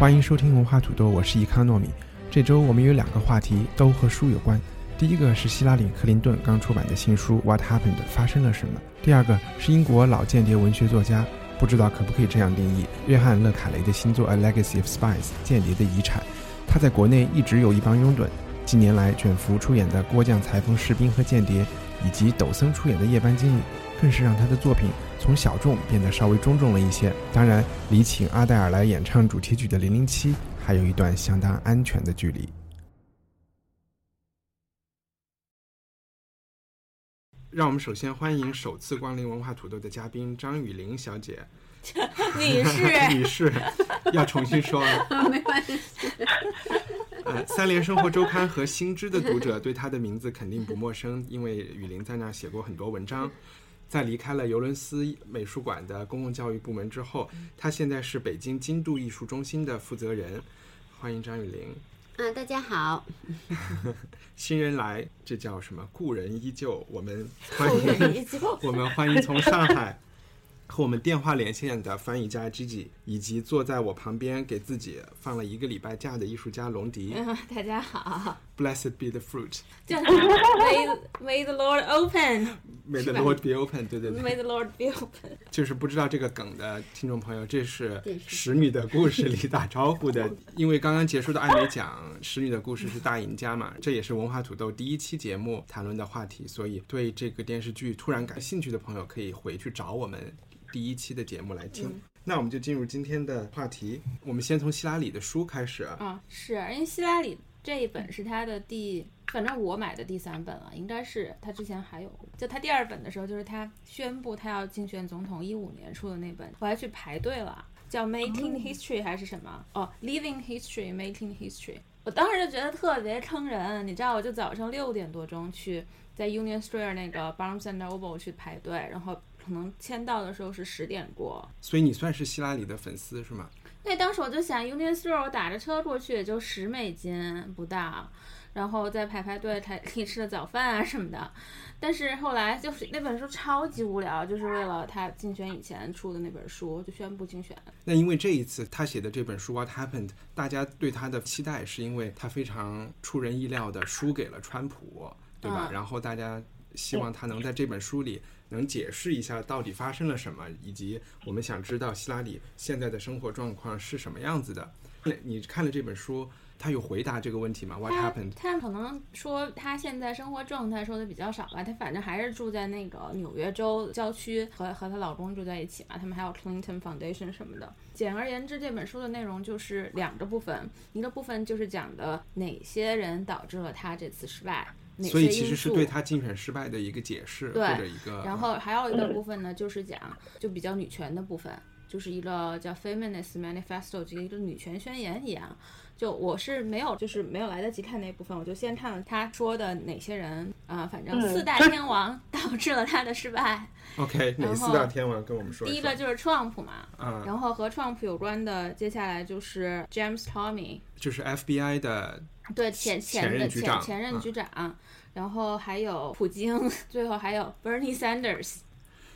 欢迎收听文化土豆，我是伊康糯米。这周我们有两个话题，都和书有关。第一个是希拉里·克林顿刚出版的新书《What Happened》发生了什么？第二个是英国老间谍文学作家，不知道可不可以这样定义，约翰·勒卡雷的新作《A Legacy of Spies》间谍的遗产。他在国内一直有一帮拥趸，近年来卷福出演的《郭将裁缝士兵和间谍》，以及抖森出演的《夜班经理》，更是让他的作品从小众变得稍微中重了一些。当然，离请阿黛尔来演唱主题曲的《零零七》还有一段相当安全的距离。让我们首先欢迎首次光临文化土豆的嘉宾张雨玲小姐。女士，女士，要重新说了。没关系。呃，三联生活周刊和新知的读者对她的名字肯定不陌生，因为雨林在那儿写过很多文章。在离开了尤伦斯美术馆的公共教育部门之后，他现在是北京京都艺术中心的负责人。欢迎张雨玲。嗯，大家好。新人来，这叫什么？故人依旧。我们 欢迎我们欢迎从上海和我们电话连线的翻译家 Gigi，以及坐在我旁边给自己放了一个礼拜假的艺术家龙迪。嗯，大家好。Blessed be the fruit,？May May the Lord open. may 是 the Lord be open。对对对，May the Lord be open. 就是不知道这个梗的听众朋友，这是《电视使女的故事》里打招呼的。因为刚刚结束的艾美奖，《使女的故事》是大赢家嘛，这也是文化土豆第一期节目谈论的话题，所以对这个电视剧突然感兴趣的朋友，可以回去找我们第一期的节目来听。那我们就进入今天的话题，我们先从希拉里的书开始。啊，是因为希拉里这一本是他的第，反正我买的第三本了，应该是他之前还有，就他第二本的时候，就是他宣布他要竞选总统一五年出的那本，我还去排队了，叫 Making History 还是什么？哦，Living History Making History。我当时就觉得特别坑人，你知道，我就早上六点多钟去在 Union Square 那个 Barnes and Noble 去排队，然后可能签到的时候是十点过，所以你算是希拉里的粉丝是吗？对当时我就想，Union Store 我打着车过去也就十美金不到，然后再排排队才可以吃个早饭啊什么的。但是后来就是那本书超级无聊，就是为了他竞选以前出的那本书就宣布竞选。那因为这一次他写的这本书《What Happened》，大家对他的期待是因为他非常出人意料的输给了川普，对吧？嗯然后大家希望他能在这本书里能解释一下到底发生了什么，以及我们想知道希拉里现在的生活状况是什么样子的。那你看了这本书，他有回答这个问题吗？What happened？他可能说他现在生活状态说的比较少吧，他反正还是住在那个纽约州郊区，和和她老公住在一起嘛，他们还有 Clinton Foundation 什么的。简而言之，这本书的内容就是两个部分，一个部分就是讲的哪些人导致了他这次失败，所以其实是对他竞选失败的一个解释，对或者一个。然后还有一个部分呢，就是讲就比较女权的部分，就是一个叫 Feminist Manifesto，这个一个女权宣言一样。就我是没有，就是没有来得及看那部分，我就先看了他说的哪些人啊、反正四大天王 导致了他的失败。OK，哪然后四大天王跟我们说？第一个就是 Trump 嘛，啊，然后和 Trump 有关的，接下来就是 James Comey，就是 FBI 的对前前任局长前前任嗯局长，然后还有普京，最后还有 Bernie Sanders。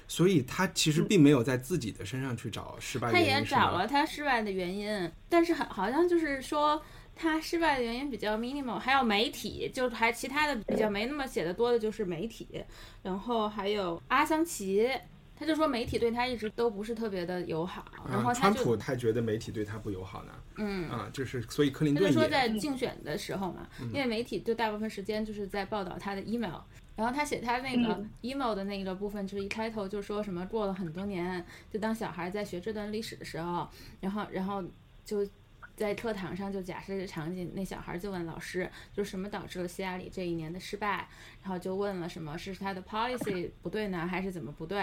所以他其实并没有在自己的身上去找失败他原因，他也找了他失败的原因，但是很好像就是说他失败的原因比较 minimal，还有媒体，就还其他的比较没那么写的多的就是媒体，然后还有阿桑奇。就说媒体对他一直都不是特别的友好，然后啊，他就川普他觉得媒体对他不友好呢。嗯。啊，就是所以克林顿他就说在竞选的时候嘛，嗯因为媒体就大部分时间就是在报道他的 email，然后他写他那个嗯 email 的那个部分，就是一开头就说什么过了很多年，就当小孩在学这段历史的时候，然后然后就在课堂上就假设这个场景，那小孩就问老师，就什么导致了希拉里这一年的失败，然后就问了什么是他的 policy 不对呢，还是怎么不对？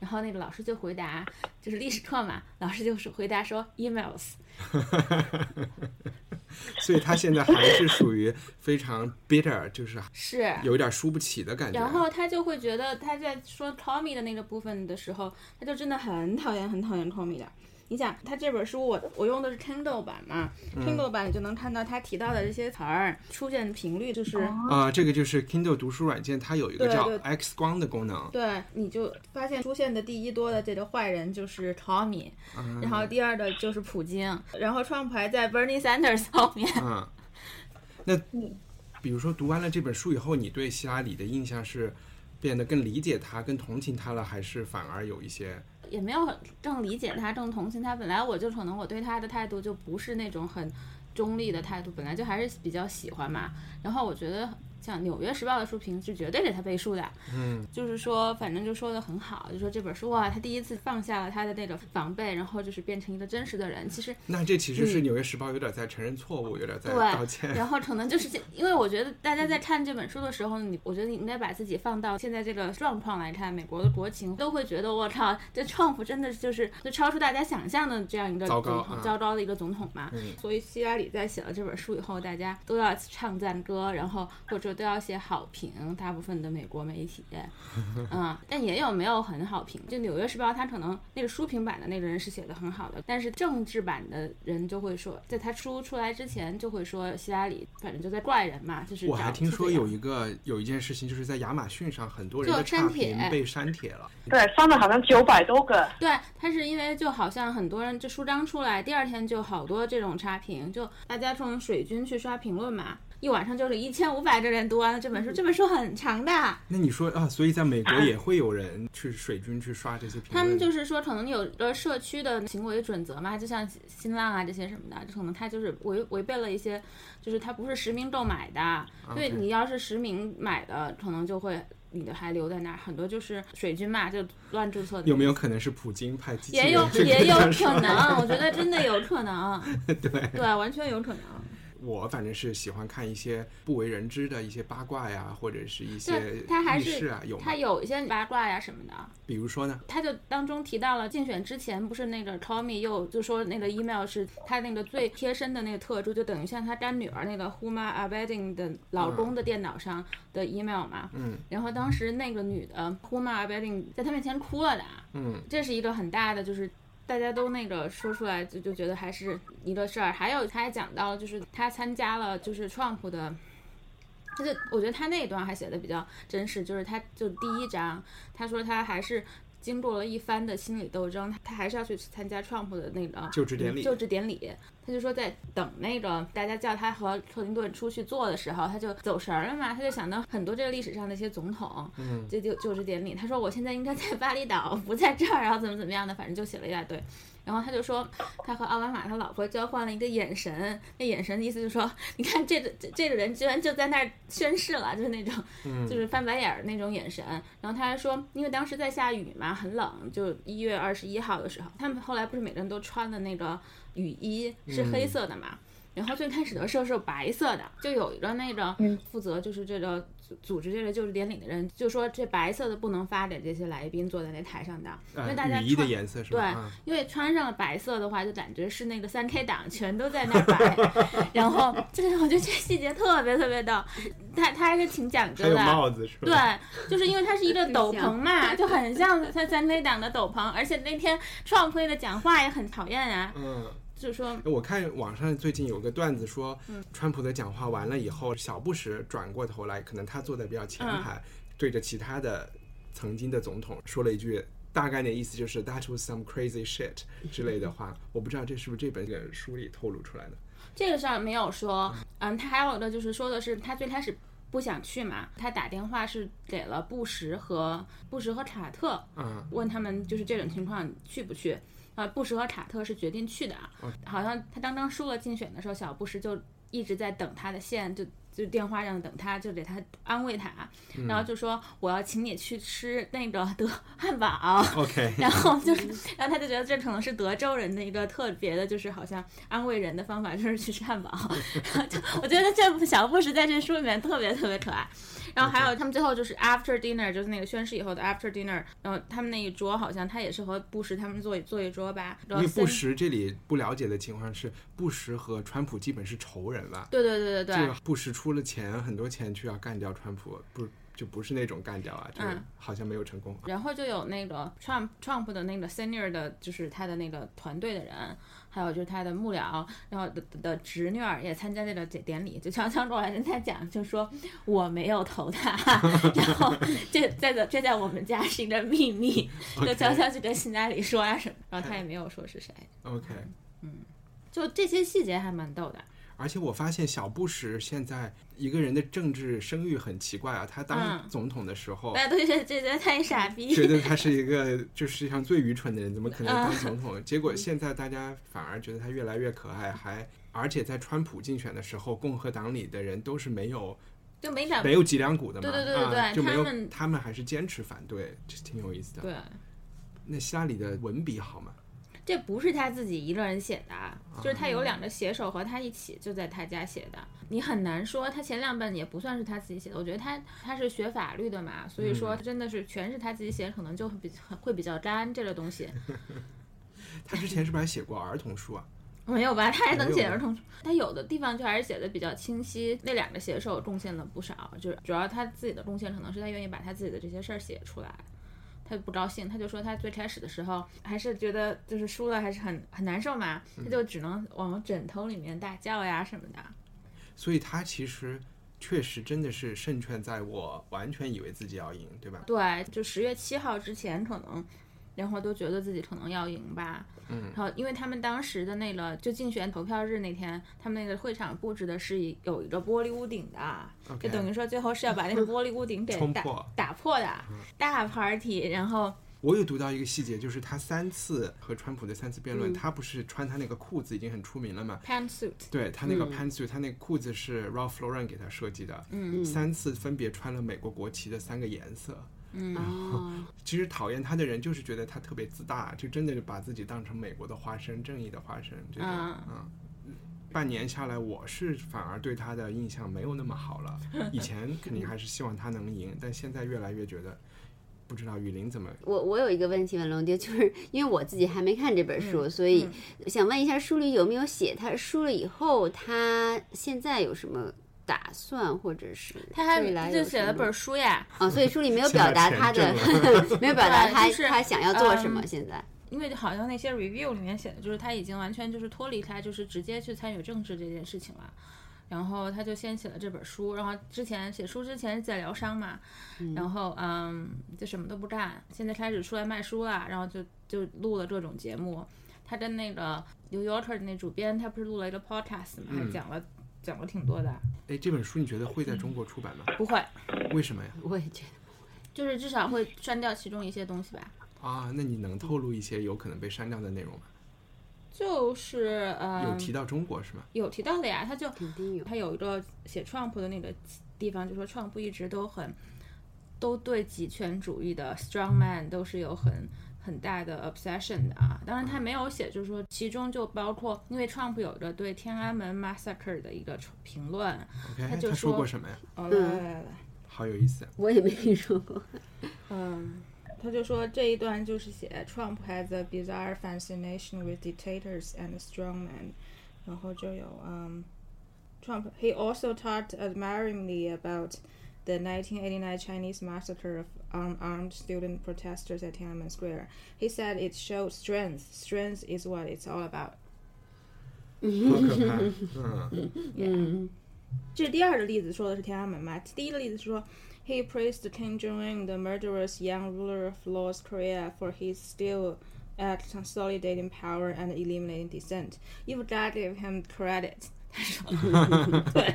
然后那个老师就回答，就是历史课嘛，老师就是回答说 emails。所以他现在还是属于非常 bitter，就是是，有一点输不起的感觉。然后他就会觉得他在说 Tommy 的那个部分的时候，他就真的很讨厌很讨厌 Tommy 的。你想，他这本书我我用的是 Kindle 版嘛、k i n d l e 版你就能看到他提到的这些词儿出现频率，就是、啊、这个就是 Kindle 读书软件，它有一个叫 X 光的功能。对，你就发现出现的第一多的这个坏人就是 Tommy，、然后第二的就是普京，然后 Trump 还在 Bernie Sanders 后面。嗯，那比如说读完了这本书以后，你对希拉里的印象是变得更理解他、更同情他了，还是反而有一些？也没有很正理解他，正同情他。本来我就可能我对他的态度就不是那种很中立的态度，本来就还是比较喜欢嘛。然后我觉得像《纽约时报》的书评是绝对给他背书的，嗯，就是说反正就说的很好，就说这本书哇，他第一次放下了他的那个防备，然后就是变成一个真实的人。其实那这其实是《纽约时报》有点在承认错误，有点在道，歉。然后可能就是这因为我觉得大家在看这本书的时候，你我觉得你应该把自己放到现在这个状况来看，美国的国情都会觉得我靠，这 Trump 真的就是就超出大家想象的这样一个糟糕啊糟糕的一一个总统嘛。嗯所以希拉里在写了这本书以后，大家都要唱赞歌，然后或者都要写好评，大部分的美国媒体，嗯，但也有没有很好评。就《纽约时报》，它可能那个书评版的那个人是写的很好的，但是政治版的人就会说，在他书出来之前就会说希拉里反正就在怪人嘛，就是我还听说有一个有一件事情，就是在亚马逊上，很多人就的差删帖评被删帖了。对，删了好像九百多个。对，他是因为就好像很多人这书章出来，第二天就好多这种差评，就大家从水军去刷评论嘛，一晚上就是一千五百个人读完了这本书，这本书很长的。那你说啊，所以在美国 也会有人去水军去刷这些评论？他们就是说，可能有个社区的行为准则嘛，就像新浪啊这些什么的，就可能他就是违违背了一些，就是他不是实名购买的，所以 OK 你要是实名买的，可能就会你的还留在那儿，很多就是水军嘛，就乱注册的。有没有可能是普京派机器也有也有可能，我觉得真的有可能，对，对，完全有可能。我反正是喜欢看一些不为人知的一些八卦呀，或者是一些对，他还是啊，有吗他？有一些八卦呀什么的。比如说呢？他就当中提到了竞选之前，不是那个 Call Me 又就说那个 email 是他那个最贴身的那个特助，就等于像他干女儿那个 Huma a b e d i n g 的老公的电脑上的 email 嘛。嗯然后当时那个女的 Huma a b e d i n g 在他面前哭了的，嗯这是一个很大的就是。大家都那个说出来就就觉得还是一个事儿，还有他还讲到，就是他参加了就是 Trump 的，他就我觉得他那一段还写的比较真实，就是他就第一章，他说他还是经过了一番的心理斗争，他还是要去参加 Trump 的那个就职典礼就职典礼。他就说在等那个大家叫他和克林顿出去做的时候，他就走神儿了嘛，他就想到很多这个历史上的一些总统，嗯，这就就职典礼。他说我现在应该在巴厘岛，不在这儿，然后怎么怎么样的，反正就写了一大堆。然后他就说，他和奥巴马他老婆交换了一个眼神，那眼神的意思就是说，你看这个这这个人居然就在那儿宣誓了，就是那种，嗯就是翻白眼儿那种眼神。然后他还说，因为当时在下雨嘛，很冷，就一月二十一号的时候，他们后来不是每个人都穿的那个雨衣是黑色的嘛。然后最开始的时候是白色的，就有一个那个嗯负责就是这个组组织这个就职典礼的人，就说这白色的不能发给这些来宾坐在那台上的，因为大家呃，雨衣的穿颜色是吧？对啊，因为穿上了白色的话，就感觉是那个三 K 党全都在那儿摆，然后就是我觉得这细节特别特别逗，他他还是挺讲究还有的。帽子是吧？对，就是因为它是一个斗篷嘛，就很像他三 K 党的斗篷，而且那天 Trump 那个讲话也很讨厌啊，嗯。就是说我看网上最近有个段子说，嗯川普的讲话完了以后，小布什转过头来，可能他坐在比较前嗯排，对着其他的曾经的总统说了一句，大概的意思就是 “That was some crazy shit” 之类的话。我不知道这是不是这本书里透露出来的。这个事儿没有说，嗯，他还有的就是说的是他最开始不想去嘛，他打电话是给了布什和布什和查特，嗯，问他们就是这种情况去不去。啊，布什和卡特是决定去的啊，好像他刚刚输了竞选的时候，小布什就一直在等他的线，就就电话上等他，就给他安慰他，然后就说我要请你去吃那个德 汉堡。OK，然后就是，然后他就觉得这可能是德州人的一个特别的，就是好像安慰人的方法，就是去吃汉堡。然后就我觉得这部小布什在这书里面特别特别可爱。然后还有他们最后就是 after dinner，就是那个宣誓以后的 after dinner，然后他们那一桌好像他也是和布什他们坐一坐一桌吧。因为布什这里不了解的情况是，布什和川普基本是仇人了。对对对对对。这个布什出了钱，很多钱去要干掉川普，不就不是那种干掉啊，就是好像没有成功。然后就有那个 Trump Trump 的那个 senior 的，就是他的那个团队的人，还有就是他的幕僚，然后的的侄女儿也参加这个典典礼，就悄悄过来跟他讲，就说我没有投他，然后这在的这在我们家是一个秘密，就悄悄去跟辛拉里说啊什么，然后他也没有说是谁。OK，嗯，就这些细节还蛮逗的。而且我发现小布什现在一个人的政治声誉很奇怪啊，他当总统的时候，大家都觉得这觉得他傻逼，觉得他是一个就世界上最愚蠢的人，怎么可能当总统？结果现在大家反而觉得他越来越可爱，还而且在川普竞选的时候，共和党里的人都是没有就没两没有脊梁骨的嘛，对对对对对，啊、就没有他们他们还是坚持反对，这挺有意思的。对，那希拉里的文笔好吗？这不是他自己一个人写的，就是他有两个写手和他一起就在他家写的。你很难说他前两本也不算是他自己写的，我觉得他他是学法律的嘛，所以说真的是全是他自己写，可能就比会比较干这个东西。他之前是不是还写过儿童书啊？没有吧，他还能写儿童书，他有的地方就还是写的比较清晰。那两个写手贡献了不少，就是主要他自己的贡献可能是他愿意把他自己的这些事儿写出来。他不高兴，他就说他最开始的时候还是觉得就是输了还是很很难受嘛，他就只能往枕头里面大叫呀什么的。所以他其实确实真的是胜券在握，完全以为自己要赢，对吧？对，就十月七号之前可能，然后都觉得自己可能要赢吧。嗯，然后因为他们当时的那个就竞选投票日那天，他们那个会场布置的是有一个玻璃屋顶的。就等于说最后是要把那个玻璃屋顶给打破打破的，大 party。然后我有读到一个细节，就是他三次和川普的三次辩论，嗯、他不是穿他那个裤子已经很出名了嘛？pantsuit。对他那个 pantsuit，、嗯、他那个裤子是 Ralph Lauren 给他设计的，嗯，三次分别穿了美国国旗的三个颜色。嗯，然后 其实讨厌他的人就是觉得他特别自大，就真的就把自己当成美国的花生，正义的花生这种，嗯。嗯半年下来，我是反而对他的印象没有那么好了。以前肯定还是希望他能赢，但现在越来越觉得，不知道雨林怎么。我我有一个问题问龙爹，就是因为我自己还没看这本书，嗯、所以想问一下，书里有没有写他输了以后，他现在有什么打算，或者是他还就写了本书呀？啊、哦，所以书里没有表达他的，没有表达他、就是、他想要做什么。嗯、现在。因为好像那些 review 里面写的，就是他已经完全就是脱离开，就是直接去参与政治这件事情了。然后他就先写了这本书，然后之前写书之前在疗伤嘛，嗯、然后嗯就什么都不干，现在开始出来卖书了，然后就就录了各种节目。他跟那个 New Yorker 的那主编，他不是录了一个 podcast 嘛，还讲了、嗯、讲了挺多的。哎，这本书你觉得会在中国出版吗？不会。为什么呀？我也觉得不会。就是至少会删掉其中一些东西吧。啊，那你能透露一些有可能被删掉的内容吗？就是呃，有提到中国是吗？有提到的呀，他就肯定有。他有一个写 Trump 的那个地方，就说 Trump 一直都很都对极权主义的 strong man 都是有很很大的 obsession 的啊。当然他没有写，就是说其中就包括，因为 Trump 有着对天安门 massacre 的一个评论 OK，他就说过什么呀？哦，来来来来，好有意思。我也没听说过。嗯。他就说这一段就是写 Trump has a bizarre fascination with dictators and strongmen，然后就有嗯、um,，Trump he also talked admiringly about the 1989 Chinese massacre of unarmed student protesters at Tiananmen Square. He said it showed strength. Strength is what it's all about. 好可怕，嗯，嗯，这是第二个例子说的是天安门嘛？第一个例子是说。 He praised Kim Jong Un, the murderous young ruler of North Korea, for his still at consolidating power and eliminating dissent. You've got to give him credit. 他说，对，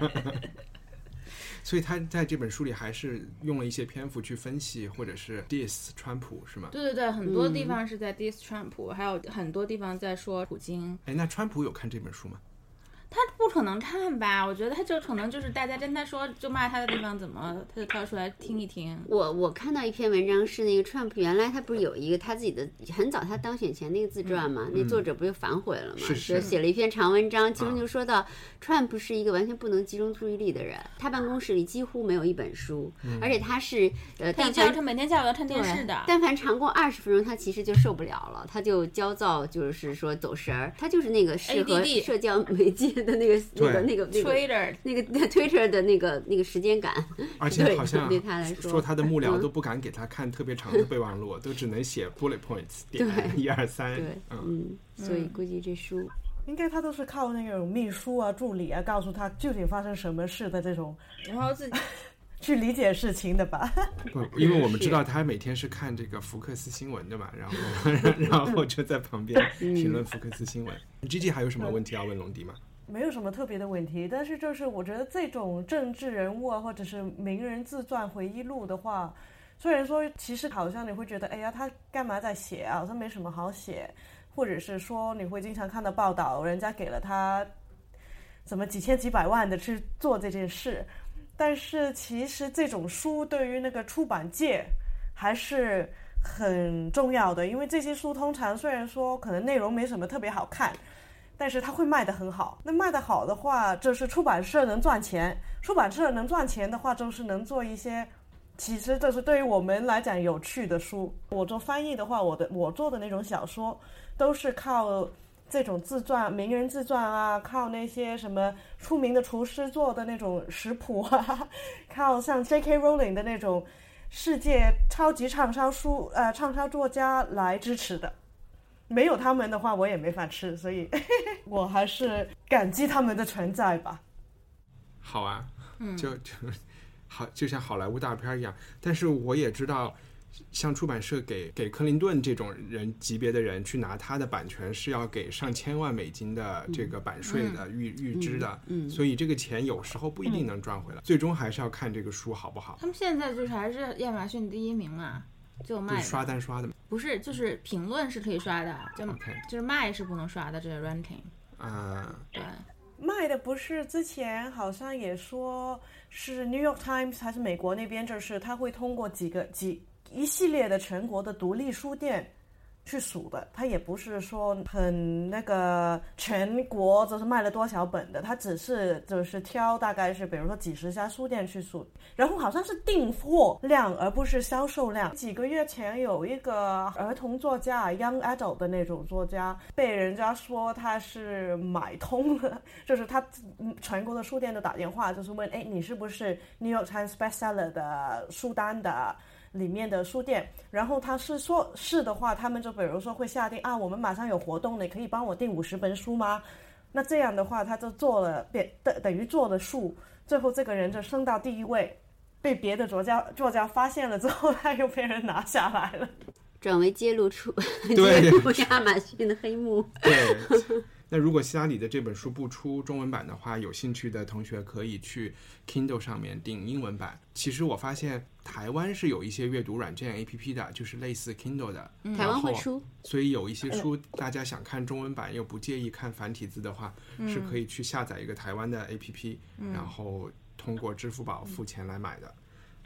所以他在这本书里还是用了一些篇幅去分析或者是 diss 川普，是吗？对对对，很多地方是在 diss 川普，还有很多地方在说普京。哎，那川普有看这本书吗？ 他不可能看吧？我觉得他就可能就是大家跟他说就骂他的地方，怎么他就挑出来听一听。我我看到一篇文章是那个 Trump 原来他不是有一个他自己的很早他当选前那个自传嘛？那作者不就反悔了嘛？是是就写了一篇长文章，其中就说到 Trump 是一个完全不能集中注意力的人，他办公室里几乎没有一本书，而且他是呃，可以但凡他每天下午要看电视的。但凡长过二十分钟，他其实就受不了了，他就焦躁，就是说走神儿。他就是那个适合社交媒介的那个那个那个那个 Twitter 那个 Twitter 的那个那个时间感，而且好像 对他来说说他的幕僚嗯都不敢给他看特别长的备忘录，都只能写 bullet points 点对一二三。对，嗯，嗯，所以估计这书应该他都是靠那种秘书啊、助理啊，告诉他究竟发生什么事的这种然后自己 去理解事情的吧。不，因为我们知道他每天是看这个福克斯新闻的嘛，然后然后就在旁边评论福克斯新闻。G G 还有什么问题要问龙迪吗？没有什么特别的问题，但是就是我觉得这种政治人物啊，或者是名人自传回忆录的话，虽然说其实好像你会觉得，哎呀，他干嘛在写啊？好像没什么好写，或者是说你会经常看到报道，人家给了他怎么几千几百万的去做这件事，但是其实这种书对于那个出版界还是很重要的，因为这些书通常虽然说可能内容没什么特别好看。但是它会卖得很好。那卖得好的话，就是出版社能赚钱。出版社能赚钱的话，就是能做一些，其实这是对于我们来讲有趣的书。我做翻译的话，我的我做的那种小说，都是靠这种自传、名人自传啊，靠那些什么出名的厨师做的那种食谱啊，靠像 J.K. Rowling 的那种世界超级畅销书呃畅销作家来支持的。没有他们的话，我也没法吃，所以 我还是感激他们的存在吧。好啊，就就好，就像好莱坞大片一样。但是我也知道，像出版社给给克林顿这种人级别的人去拿他的版权，是要给上千万美金的这个版税的预预支的，嗯所以这个钱有时候不一定能赚回来，最终还是要看这个书好不好。他们现在就是还是亚马逊第一名嘛，就卖不是刷单刷的吗不是就是评论是可以刷的，就就是卖是不能刷的，这个 ranking 啊、对。卖的不是之前好像也说是 New York Times 还是美国那边，就是他会通过几个几一系列的全国的独立书店去数的，他也不是说很那个全国就是卖了多少本的，他只是就是挑大概是比如说几十家书店去数，然后好像是订货量而不是销售量。几个月前有一个儿童作家 Young Adult 的那种作家，被人家说他是买通了，就是他全国的书店都打电话，就是问，哎，你是不是 New York Times bestseller 的书单的？里面的书店，然后他是说是的话，他们就比如说会下定啊，我们马上有活动，你可以帮我订五十本书吗？那这样的话，他就做了变等等于做了数，最后这个人就升到第一位，被别的作家作家发现了之后，他又被人拿下来了。转为揭露出 对揭露亚马逊的黑幕。对，那如果希拉里的这本书不出中文版的话，有兴趣的同学可以去 Kindle 上面订英文版。其实我发现台湾是有一些阅读软件 APP 的，就是类似 Kindle 的，台湾会出，所以有一些书大家想看中文版又不介意看繁体字的话，嗯是可以去下载一个台湾的 APP，、然后通过支付宝付钱来买的。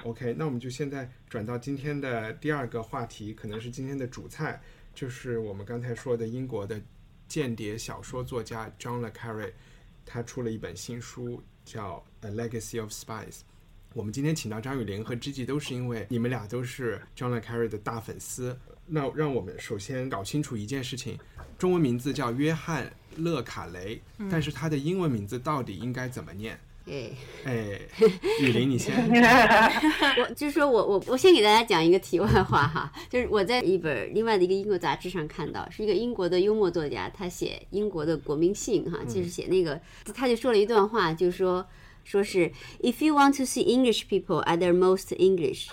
OK，那我们就现在转到今天的第二个话题，可能是今天的主菜，就是我们刚才说的英国的间谍小说作家 John le Carre，他出了一本新书叫《A Legacy of Spies》。我们今天请到张雨玲和知己，都是因为你们俩都是 John Lecarry 的大粉丝。那让我们首先搞清楚一件事情：中文名字叫约翰·勒卡雷，但是他的英文名字到底应该怎么念？哎，哎，雨林，你先。我就是说我我我先给大家讲一个题外话哈，就是我在一本另外的一个英国杂志上看到，是一个英国的幽默作家，他写英国的国民性哈，就是写那个，他就说了一段话，就是说说是 If you want to see English people at their most English,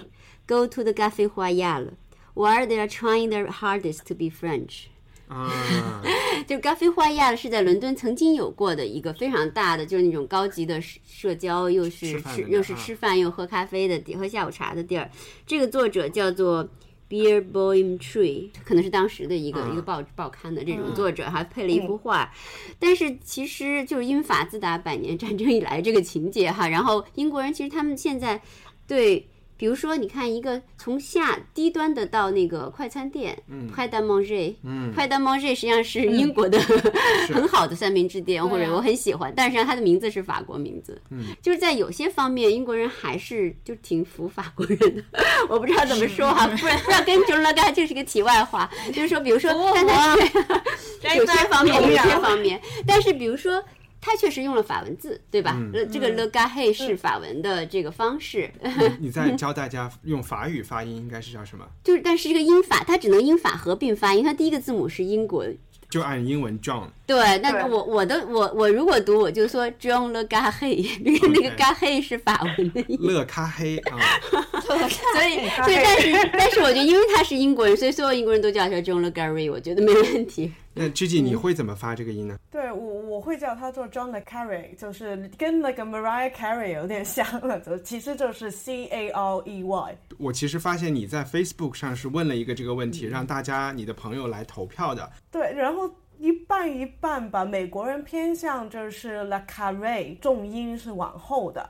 go to the Café Royal, where they are trying their hardest to be French. 啊，就咖啡花亚是在伦敦曾经有过的一个非常大的，就是那种高级的社社交，又是吃又是啊吃饭又喝咖啡的地，喝下午茶的地儿。这个作者叫做 Beer Boim Tree，可能是当时的一个、啊一个报报刊的这种作者，还配了一幅画。但是其实就是英法自打百年战争以来这个情节哈，然后英国人其实他们现在对。比如说，你看一个从下低端的到那个快餐店，嗯。P a d a Manger，嗯。P a d a Manger 实际上是英国的、很好的三明治店，或者我很喜欢，但是实际上它的名字是法国名字，嗯，就是在有些方面，英国人还是就挺服法国人的，我不知道怎么说哈，不然不知道跟 John l e 这是个题外话，就是说，比如说，但他有些方面，有些方面，但是比如说。他确实用了法文字，对吧？呃这个 le g a h e 是法文的这个方式，你在教大家用法语发音应该是叫什么？就是但是这个英法，它只能英法合并发音，它第一个字母是英国。就按英文 John，对，那我我的我我如果读，我就说 John le g a h e 那个那个 g a h e 是法文的音，乐咖黑啊，所以所以但是但是我觉得因为他是英国人，所以所有英国人都叫他 John le Gary，我觉得没问题。那 Gigi 你会怎么发这个音呢？对我我会叫它做 John le Carey，就是跟那个 Mariah Carey 有点像了，就其实就是 C A R E Y。我其实发现你在 Facebook 上是问了一个这个问题，让大家你的朋友来投票的。对，然后一半一半吧。美国人偏向就是 La carrey 重音是往后的，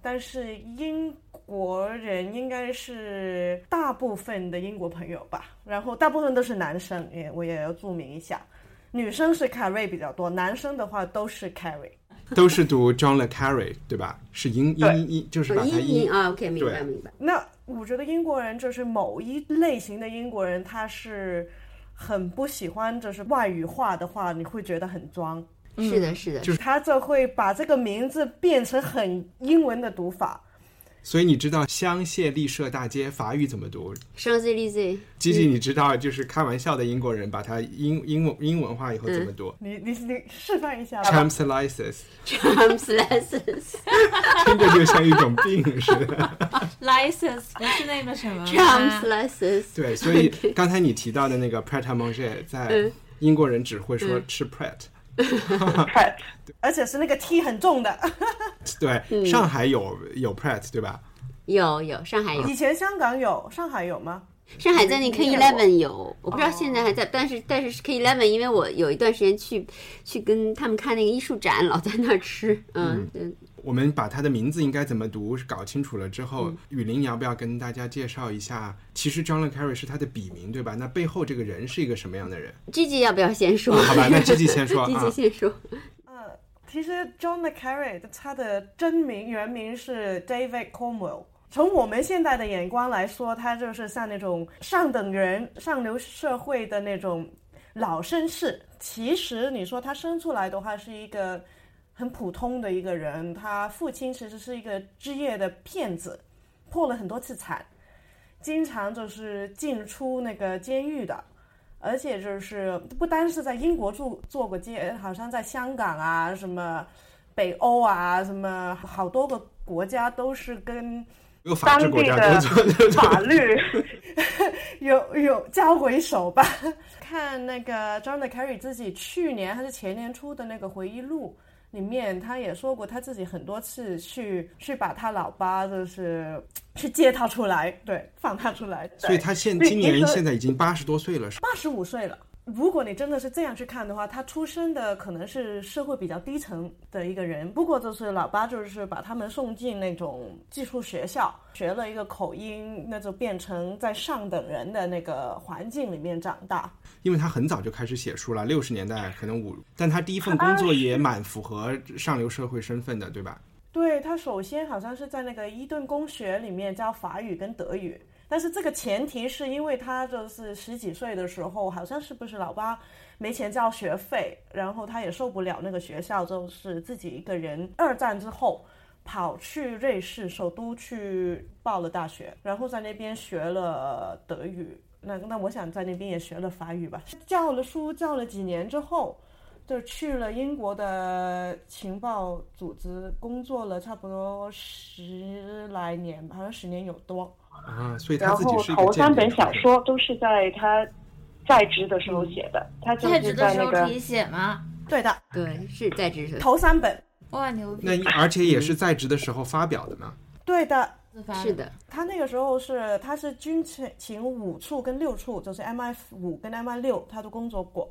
但是英国人应该是大部分的英国朋友吧，然后大部分都是男生，也我也要注明一下，女生是 Carey 比较多，男生的话都是 Carey。都是读 John le Carry，对吧？是音对音音，就是把它音音啊，OK，明白明白。那我觉得英国人就是某一类型的英国人，他是很不喜欢就是外语化的话，你会觉得很装。是的，是的，就是他就会把这个名字变成很英文的读法。所以你知道香榭丽舍大街法语怎么读 Champs Elysees，？Gigi 你知道就是开玩笑的英国人把它英英文英文化以后怎么读你你你示范一下吧。？Champs Elysees，Champs Elysees，听着就像一种病似的。license 不是那个什么 Champs Elysees，对，所以 刚才你提到的那个 Pret a Manger，在嗯英国人只会说吃 Pret。而且是那个 T 很重的。对，嗯。上海有有 Pret 对吧？有有上海有，以前香港有，上海有吗？上海在那 K Eleven 有，我不知道现在还在，但是但是 K Eleven，因为我有一段时间去去跟他们看那个艺术展，老在那儿吃，嗯，对我们把它的名字应该怎么读搞清楚了之后，嗯雨林，你要不要跟大家介绍一下？其实 John le Carey 是他的笔名对吧？那背后这个人是一个什么样的人？，Gigi 要不要先说？好吧，那 Gigi 先说，Gigi 啊。先说，呃，其实 John le Carey 他的真名原名是 David Cornwell。从我们现在的眼光来说，他就是像那种上等人、上流社会的那种老绅士。其实你说他生出来的话，是一个很普通的一个人。他父亲其实是一个职业的骗子，破了很多次产，经常就是进出那个监狱的。而且就是不单是在英国住做过监，好像在香港啊、什么北欧啊、什么好多个国家都是跟当地的法律 有有交回手吧。看那个 John le Carey 自己去年还是前年出的那个回忆录里面，他也说过他自己很多次去去把他老爸就是去接他出来，对，放他出来。所以他现今年现在已经八十多岁了，是八十五岁了。如果你真的是这样去看的话，他出生的可能是社会比较低层的一个人。不过就是老八就是把他们送进那种技术学校，学了一个口音，那就变成在上等人的那个环境里面长大。因为他很早就开始写书了，六十年代可能五，但他第一份工作也蛮符合上流社会身份的，对吧？对他首先好像是在那个伊顿公学里面教法语跟德语，但是这个前提是因为他就是十几岁的时候，好像是不是老爸没钱交学费，然后他也受不了那个学校，就是自己一个人。二战之后跑去瑞士首都去报了大学，然后在那边学了德语。那那我想在那边也学了法语吧。教了书教了几年之后，就去了英国的情报组织工作了，差不多十来年，好像十年有多。啊，所以他然自己后头是一个间谍三本小说都是在他在职的时候写的，他就在职是在那个的时候可以写吗？对的，对，是在职时头三本，哇，牛逼！那而且也是在职的时候发表的呢。对的。自发是，的，他那个时候是他是军情五处跟六处，就是 MI 五跟 MI 六，他都工作过。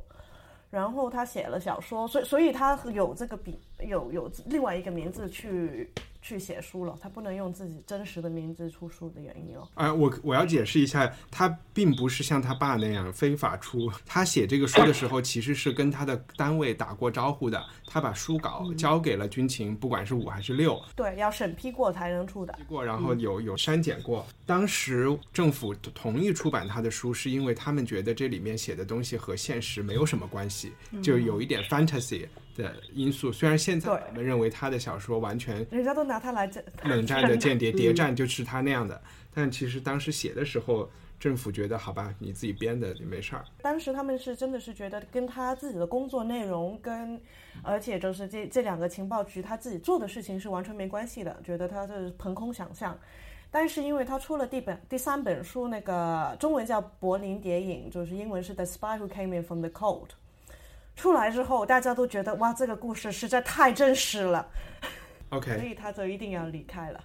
然后他写了小说，所以所以他有这个笔，有有另外一个名字去去写书了，他不能用自己真实的名字出书的原因了。哎、我我要解释一下，他并不是像他爸那样非法出。他写这个书的时候，其实是跟他的单位打过招呼的。他把书稿交给了军情，不管是五还是六，对，要审批过才能出的。过，然后有有删减过。当时政府同意出版他的书，是因为他们觉得这里面写的东西和现实没有什么关系，就有一点 fantasy 的因素。虽然现在我们认为他的小说完全人家都拿他来这，冷 战的间谍谍战就是他那样的，但其实当时写的时候，政府觉得好吧，你自己编的没事儿。当时他们是真的是觉得跟他自己的工作内容跟，而且就是这这两个情报局他自己做的事情是完全没关系的，觉得他是凭空想象。但是因为他出了第本第三本书，那个中文叫《柏林谍影》，就是英文是《The Spy Who Came In From the Cold》。出来之后，大家都觉得哇，这个故事实在太真实了，OK，所以他就一定要离开了。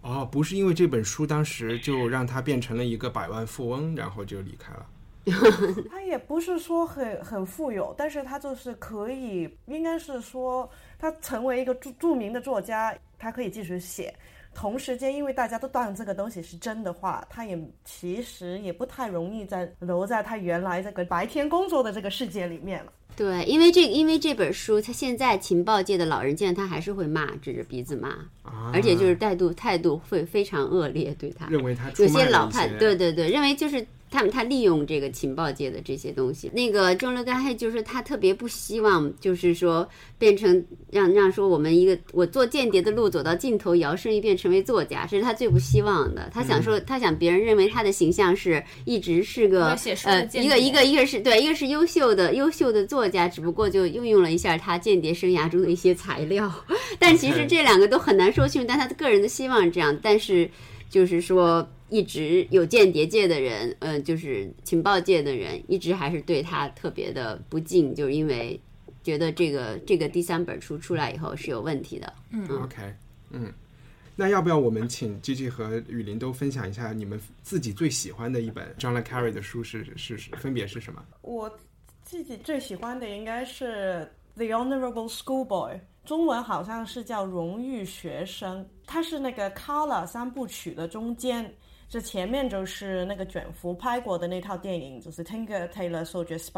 哦，不是因为这本书当时就让他变成了一个百万富翁，然后就离开了。他也不是说很很富有，但是他就是可以，应该是说他成为一个著著名的作家，他可以继续写。同时间，因为大家都当这个东西是真的话，他也其实也不太容易在留在他原来这个白天工作的这个世界里面了。对，因为这因为这本书，他现在情报界的老人见他还是会骂，指着鼻子骂，啊，而且就是态度态度会非常恶劣对他。认为他出有些老派，对对对，认为就是他们他利用这个情报界的这些东西。那个中流干黑就是他特别不希望，就是说变成让让说我们一个我做间谍的路走到尽头，摇身一变成为作家，这是他最不希望的。他想说，他想别人认为他的形象是一直是个呃一个一个一个是对，一个是优秀的优秀的作家，只不过就运用了一下他间谍生涯中的一些材料。但其实这两个都很难说清楚，但他个人的希望是这样，但是就是说。一直有间谍界的人，呃，就是情报界的人，一直还是对他特别的不敬，就是因为觉得这个这个第三本书出来以后是有问题的。嗯 OK，嗯，那要不要我们请 G G 和雨林都分享一下你们自己最喜欢的一本 John le Carre 的书是是是分别是什么？我自己最喜欢的应该是《The Honorable Schoolboy》，中文好像是叫《荣誉学生》，它是那个《Color》三部曲的中间。这前面就是那个卷福拍过的那套电影，就是《Tinker Tailor Soldier Spy》，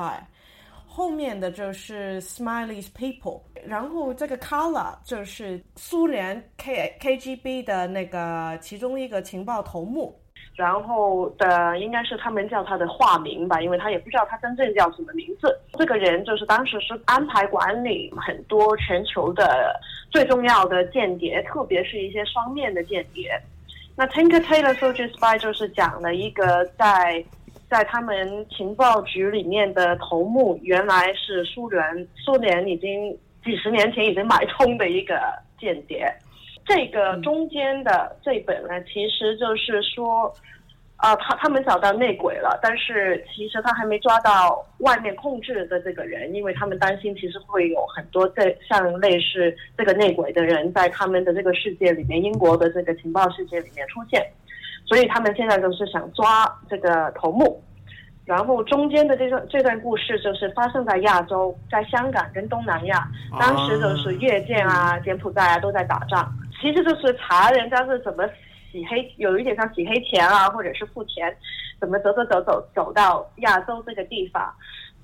后面的就是 Smiley's People，然后这个 Color 就是苏联 K KGB 的那个其中一个情报头目，然后的应该是他们叫他的化名吧，因为他也不知道他真正叫什么名字。这个人就是当时是安排管理很多全球的最重要的间谍，特别是一些双面的间谍。那 Tinker Tailor Soldier Spy 就是讲了一个在在他们情报局里面的头目，原来是苏联苏联已经几十年前已经买通的一个间谍。这个中间的这本呢，其实就是说，啊、他他们找到内鬼了，但是其实他还没抓到外面控制的这个人，因为他们担心其实会有很多这像类似这个内鬼的人在他们的这个世界里面，英国的这个情报世界里面出现，所以他们现在就是想抓这个头目。然后中间的这段这段故事就是发生在亚洲，在香港跟东南亚，当时就是越界啊、柬埔寨啊都在打仗，其实就是查人家是怎么洗黑，有一点像洗黑钱啊，或者是付钱，怎么走走走走走到亚洲这个地方，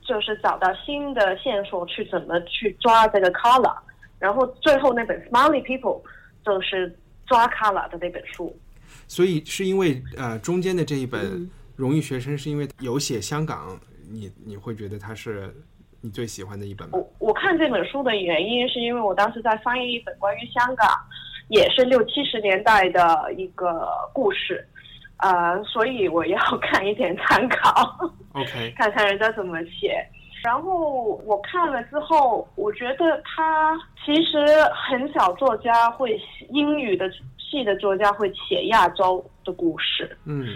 就是找到新的线索去怎么去抓这个 Kala，然后最后那本 Smiley People 就是抓 Kala 的那本书。所以是因为呃中间的这一本《荣誉学生》是因为有写香港，你你会觉得它是你最喜欢的一本吗？我我看这本书的原因是因为我当时在翻译一本关于香港，也是六七十年代的一个故事，呃，所以我要看一点参考，OK，看看人家怎么写。然后我看了之后，我觉得他其实很少作家会写英语的系的作家会写亚洲的故事，嗯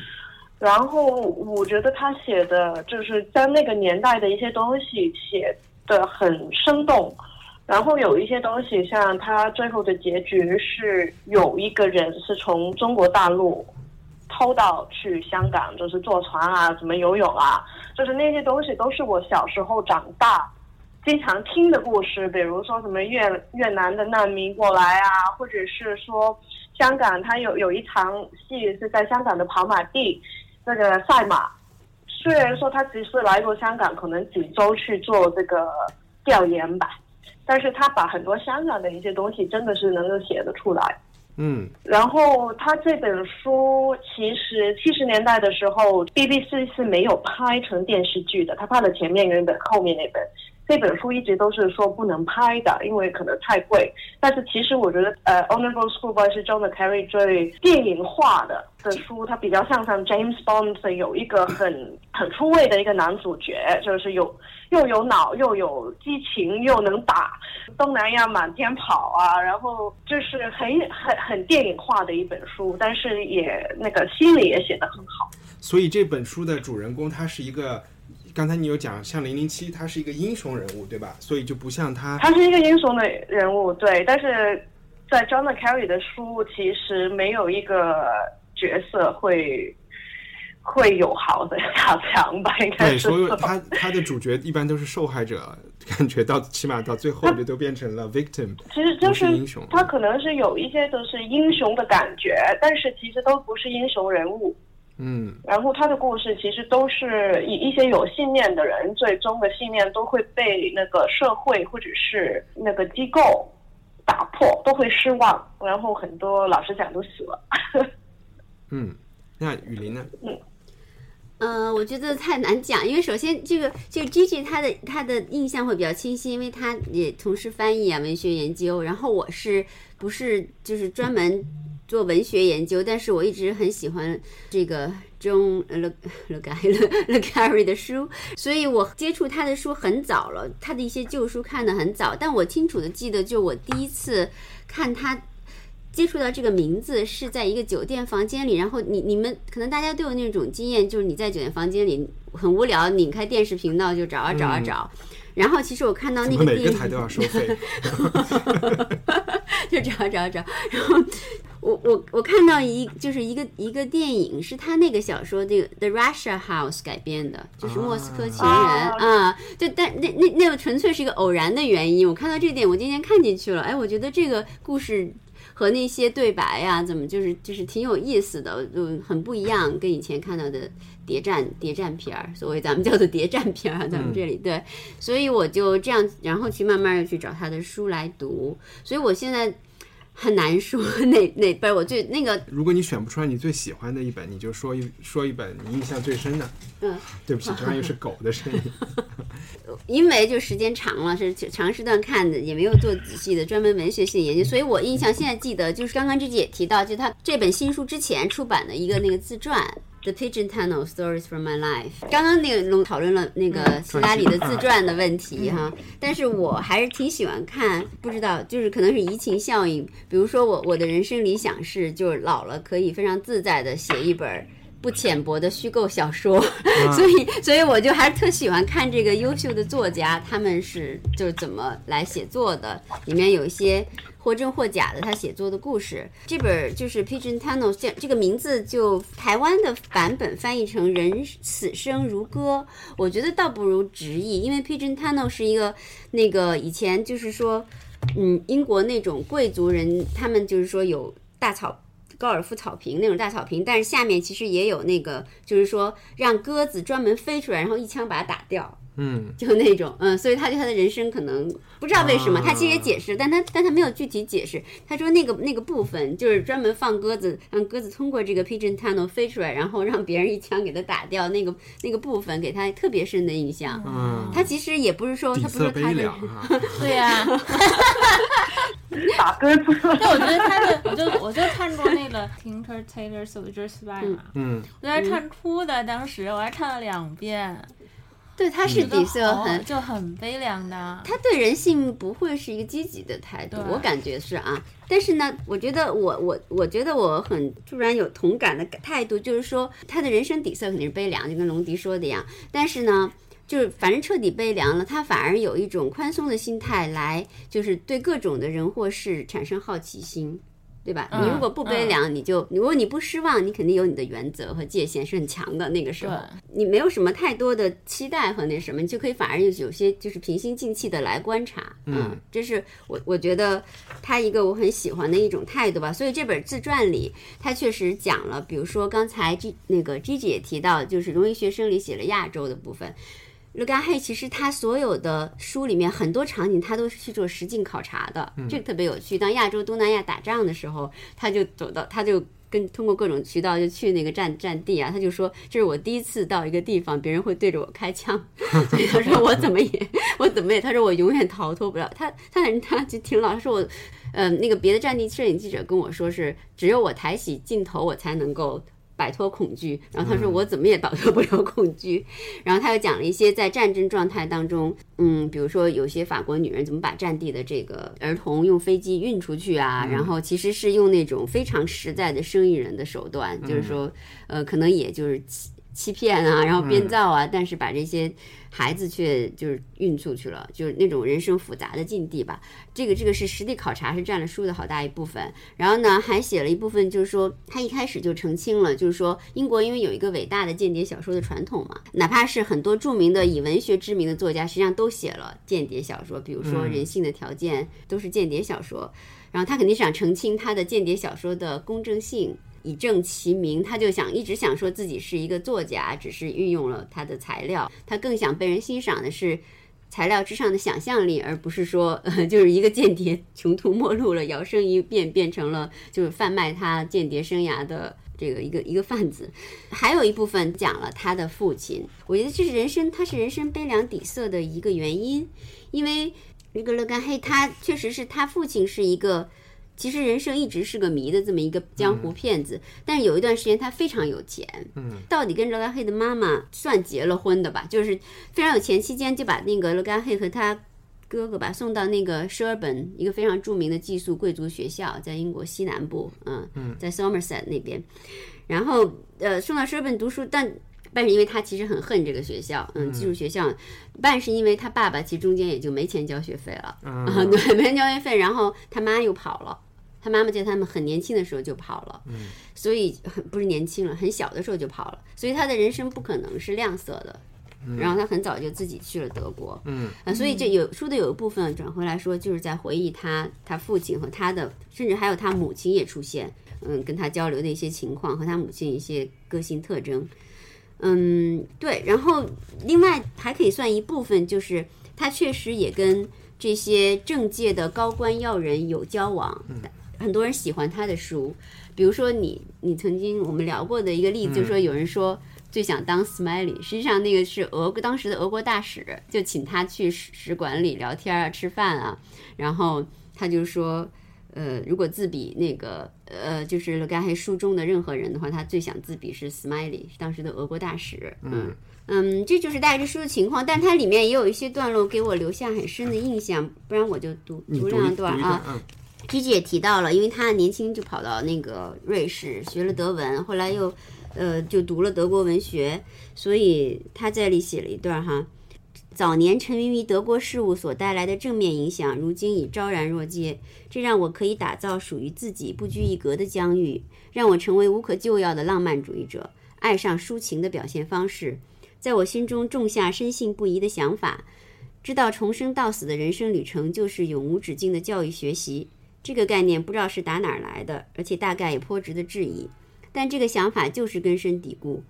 然后我觉得他写的就是将那个年代的一些东西写的很生动。然后有一些东西，像他最后的结局是有一个人是从中国大陆偷到去香港，就是坐船啊，怎么游泳啊，就是那些东西都是我小时候长大经常听的故事，比如说什么越越南的难民过来啊，或者是说香港，他有有一场戏是在香港的跑马地那个赛马，虽然说他只是来过香港，可能几周去做这个调研吧。但是他把很多香港的一些东西真的是能够写得出来，嗯，然后他这本书其实七十年代的时候，BBC 是没有拍成电视剧的，他拍了前面那本，后面那本。这本书一直都是说不能拍的，因为可能太贵。但是其实我觉得，呃，《Honorable Schoolboy》是 John le Carre 最电影化的的书，它比较像像 James Bond 的有一个很很出位的一个男主角，就是有又有脑又有激情又能打，东南亚满天跑啊，然后就是很很很电影化的一本书，但是也那个心理也写得很好。所以这本书的主人公他是一个。刚才你有讲，像零零七，他是一个英雄人物，对吧？所以就不像他，他是一个英雄的人物，对。但是在 John le Carre 的书，其实没有一个角色会会有好的下场吧？应该是。对，所有他他的主角一般都是受害者，感觉到起码到最后就都变成了 victim。其实就是英雄，他可能是有一些都是英雄的感觉，但是其实都不是英雄人物。嗯，然后他的故事其实都是以一些有信念的人，最终的信念都会被那个社会或者是那个机构打破，都会失望，然后很多老实讲都死了。嗯，那雨林呢？嗯，呃，我觉得太难讲，因为首先这个就 Gigi 他的他的印象会比较清晰，因为他也从事翻译啊、文学研究，然后我是不是就是专门。做文学研究，但是我一直很喜欢这个 John Le Le Le Carre 的书，所以我接触他的书很早了，他的一些旧书看的很早。但我清楚的记得，就我第一次看他接触到这个名字是在一个酒店房间里，然后你你们可能大家都有那种经验，就是你在酒店房间里很无聊，拧开电视频道就找啊找啊找。然后其实我看到那个每个台都要收费，就找找找。然后我我我看到一就是一个一个电影，是他那个小说这个《The Russia House》改编的，就是《莫斯科情人》啊。就但那那那个纯粹是一个偶然的原因，我看到这点，我今天看进去了。哎，我觉得这个故事。和那些对白呀，怎么就是就是挺有意思的，就很不一样，跟以前看到的谍战谍战片儿，所谓咱们叫做谍战片儿，咱们这里对，所以我就这样，然后去慢慢的去找他的书来读，所以我现在。很难说哪哪本我最那个。如果你选不出来你最喜欢的一本，你就说一说一本你印象最深的。嗯，对不起，这玩意是狗的声音。因为就时间长了，是长时段看的，也没有做仔细的专门文学性研究，所以我印象现在记得就是刚刚之前也提到，就他这本新书之前出版的一个那个自传。The Pigeon Tunnel Stories from My Life。刚刚那个龙讨论了那个希拉里的自传的问题哈，但是我还是挺喜欢看，不知道就是可能是移情效应。比如说我我的人生理想是，就是老了可以非常自在的写一本不浅薄的虚构小说，所以所以我就还是特喜欢看这个优秀的作家他们是就是怎么来写作的，里面有一些。或真或假的他写作的故事，这本就是《Pigeon Tunnel》，这这个名字就台湾的版本翻译成“人此生如歌”，我觉得倒不如直译，因为《Pigeon Tunnel》是一个那个以前就是说，嗯，英国那种贵族人，他们就是说有大草高尔夫草坪那种大草坪，但是下面其实也有那个，就是说让鸽子专门飞出来，然后一枪把它打掉。嗯，就那种，嗯，所以他对他的人生可能不知道为什么，他其实也解释，但他但他没有具体解释。他说那个那个部分就是专门放鸽子，让鸽子通过这个 pigeon tunnel 飞出来，然后让别人一枪给他打掉。那个那个部分给他特别深的印象。嗯，他其实也不是说他不是他的，对呀，打鸽子。但我觉得他的，我就我就看过那个 Tinker Tailor Soldier Spy 嘛，嗯，我在看哭的，当时我还看了两遍。对，他是底色好很，就很悲凉的。他对人性不会是一个积极的态度，我感觉是啊。但是呢，我觉得我我我觉得我很突然有同感的态度，就是说他的人生底色肯定是悲凉，就跟龙迪说的一样。但是呢。就是反正彻底悲凉了，他反而有一种宽松的心态来，就是对各种的人或事产生好奇心，对吧？嗯你如果不悲凉，你就如果你不失望，你肯定有你的原则和界限是很强的。那个时候，你没有什么太多的期待和那什么，你就可以反而有有些就是平心静气的来观察。嗯，这是我我觉得他一个我很喜欢的一种态度吧。所以这本自传里，他确实讲了，比如说刚才 G 那个 Gigi 也提到，就是《荣誉学生》里写了亚洲的部分。勒甘黑其实他所有的书里面很多场景，他都是去做实景考察的，这个特别有趣。当亚洲、东南亚打仗的时候，他就走到，他就跟通过各种渠道就去那个战战地啊，他就说这是我第一次到一个地方，别人会对着我开枪，所以他说我怎么也我怎么也，他说我永远逃脱不了。他他他就挺老，他说我，嗯，那个别的战地摄影记者跟我说是，只有我抬起镜头，我才能够。摆脱恐惧，然后他说我怎么也摆脱不了恐惧，然后他又讲了一些在战争状态当中，嗯，比如说有些法国女人怎么把战地的这个儿童用飞机运出去啊，然后其实是用那种非常实在的生意人的手段，就是说，呃，可能也就是欺欺骗啊，然后编造啊，但是把这些孩子却就是运出去了，就是那种人生复杂的境地吧。这个这个是实地考察，是占了书的好大一部分。然后呢，还写了一部分，就是说他一开始就澄清了，就是说英国因为有一个伟大的间谍小说的传统嘛，哪怕是很多著名的以文学知名的作家，实际上都写了间谍小说，比如说《人性的条件》都是间谍小说。然后他肯定是想澄清他的间谍小说的公正性。以正其名，他就想一直想说自己是一个作家，只是运用了他的材料。他更想被人欣赏的是材料之上的想象力，而不是说呃就是一个间谍穷途末路了，摇身一变变成了就是贩卖他间谍生涯的这个一个一个贩子。还有一部分讲了他的父亲，我觉得这是人生，他是人生悲凉底色的一个原因，因为那个勒甘黑他确实是他父亲是一个。其实人生一直是个谜的这么一个江湖骗子，但是有一段时间他非常有钱，嗯，到底跟罗甘黑的妈妈算结了婚的吧？就是非常有钱，期间就把那个罗甘黑和他哥哥吧送到那个舍尔本一个非常著名的寄宿贵族学校，在英国西南部，嗯，在 Somerset 那边，然后呃送到舍尔本读书，但。半是因为他其实很恨这个学校，嗯，寄宿学校；半是因为他爸爸其实中间也就没钱交学费了，啊，对，没钱交学费，然后他妈又跑了，他妈妈在他们很年轻的时候就跑了，嗯，所以很不是年轻了，很小的时候就跑了，所以他的人生不可能是亮色的，然后他很早就自己去了德国，嗯，啊，所以这有书的有一部分转回来说，就是在回忆他他父亲和他的，甚至还有他母亲也出现，嗯，跟他交流的一些情况和他母亲一些个性特征。嗯，对，然后另外还可以算一部分，就是他确实也跟这些政界的高官要人有交往，很多人喜欢他的书，比如说你你曾经我们聊过的一个例子，就是说有人说最想当 Smiley，实际上那个是俄当时的俄国大使，就请他去使使馆里聊天啊、吃饭啊，然后他就说。呃，如果自比那个呃，就是勒甘黑书中的任何人的话，他最想自比是 Smiley，当时的俄国大使。嗯嗯，这就是大概这书的情况，但它里面也有一些段落给我留下很深的印象，不然我就读读两段啊。P.J. 也提到了，因为他年轻就跑到那个瑞士学了德文，后来又呃就读了德国文学，所以他在里写了一段哈。早年沉迷于德国事务所带来的正面影响，如今已昭然若揭。这让我可以打造属于自己不拘一格的疆域，让我成为无可救药的浪漫主义者，爱上抒情的表现方式，在我心中种下深信不疑的想法，知道从生到死的人生旅程就是永无止境的教育学习。这个概念不知道是打哪儿来的，而且大概也颇值得质疑。但这个想法就是根深蒂固。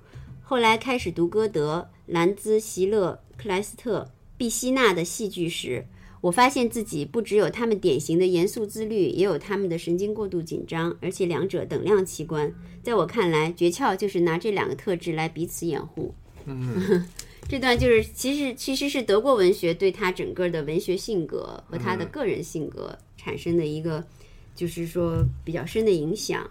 后来开始读歌德、兰兹、席勒、克莱斯特、毕希纳的戏剧时，我发现自己不只有他们典型的严肃自律，也有他们的神经过度紧张，而且两者等量齐观。在我看来，诀窍就是拿这两个特质来彼此掩护。嗯 这段就是其实其实是德国文学对他整个的文学性格和他的个人性格产生的一个，就是说比较深的影响。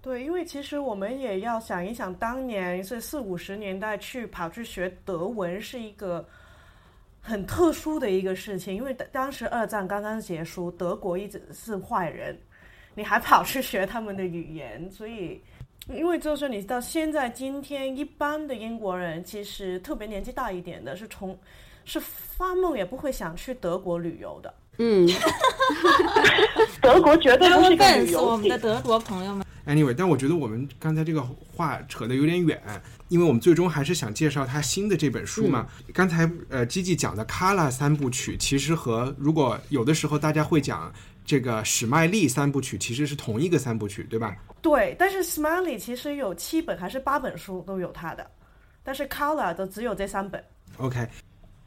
对，因为其实我们也要想一想，当年是四五十年代去跑去学德文是一个很特殊的一个事情，因为当时二战刚刚结束，德国一直是坏人，你还跑去学他们的语言，所以。因为就是你到现在今天，一般的英国人其实特别年纪大一点的，是从是发梦也不会想去德国旅游的。嗯，德国绝对不是一个旅 Fans，我。们的德国朋友们，Anyway，但我觉得我们刚才这个话扯得有点远，因为我们最终还是想介绍他新的这本书嘛。刚才呃，Gigi 讲的《卡拉》三部曲，其实和如果有的时候大家会讲这个史麦利三部曲，其实是同一个三部曲，对吧？对，但是 Smiley 其实有七本还是八本书都有他的，但是 Color 的只有这三本。OK，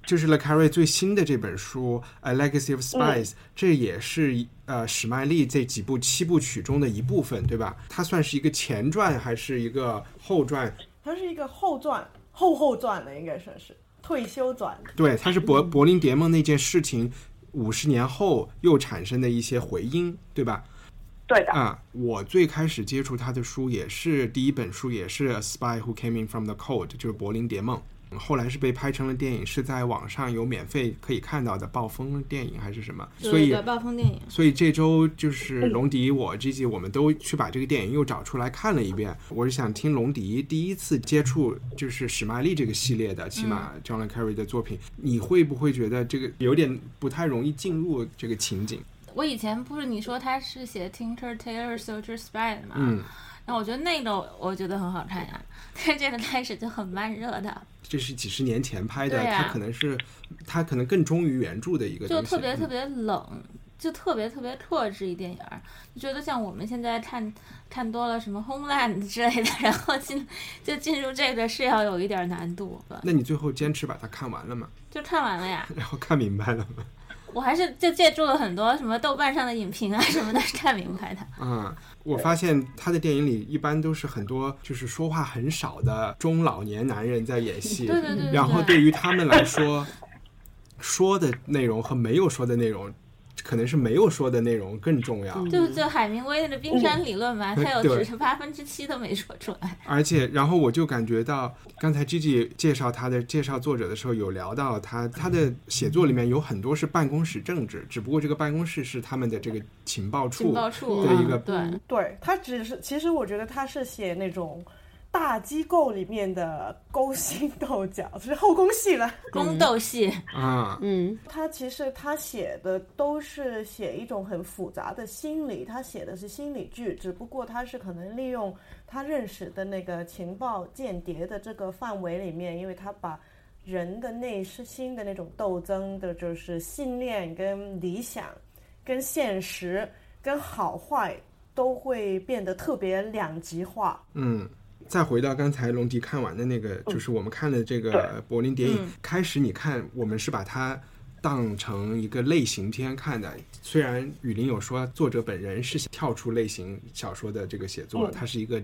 就是 Le Carre 最新的这本书《A Legacy of Spies》，这也是呃史麦利这几部七部曲中的一部分，对吧？它算是一个前传还是一个后传？它是一个后传，后后传的应该算是退休传。对，它是柏柏林谍梦那件事情五十年后又产生的一些回音，对吧？对的，啊，我最开始接触他的书也是第一本书，也是《A Spy Who Came In From the Cold》，就是柏林谍梦。后来是被拍成了电影，是在网上有免费可以看到的暴风电影还是什么？所以暴风电影。所以这周就是龙迪，我 G G，我们都去把这个电影又找出来看了一遍。我是想听龙迪第一次接触就是史麦利这个系列的，起码 John Carre 的作品，你会不会觉得这个有点不太容易进入这个情景？我以前不是你说他是写 Tinker Tailor Soldier Spy 的吗？嗯，那我觉得那个我觉得很好看呀，但这个开始就很慢热的，这是几十年前拍的，它可能是它可能更忠于原著的一个就特别特别冷，就特别特别克制一电影儿，就觉得像我们现在看看多了什么 Homeland 之类的，然后进就进入这个是要有一点难度，那你最后坚持把它看完了吗？就看完了呀。然后看明白了吗？我还是就借助了很多什么豆瓣上的影评啊什么的，看明白的。嗯，我发现他的电影里一般都是很多就是说话很少的中老年男人在演戏，对对对对然后对于他们来说，说的内容和没有说的内容，可能是没有说的内容更重要。就就海明威的冰山理论嘛，他有对只是八分之七都没说出来。而且，然后我就感觉到，刚才 Gigi 介绍他的介绍作者的时候，有聊到他他的写作里面有很多是办公室政治，只不过这个办公室是他们的这个情报处情报处的一个嗯对，对他只是，其实我觉得他是写那种大机构里面的勾心斗角，就是后宫戏了。宫斗戏，啊，嗯他其实他写的都是写一种很复杂的心理，他写的是心理剧，只不过他是可能利用他认识的那个情报间谍的这个范围里面，因为他把人的内心的那种斗争的，就是信念跟理想、跟现实、跟好坏都会变得特别两极化。嗯。再回到刚才龙迪看完的那个，就是我们看的这个柏林谍影。嗯开始你看，我们是把它当成一个类型片看的。虽然雨林有说作者本人是跳出类型小说的这个写作，嗯它是一个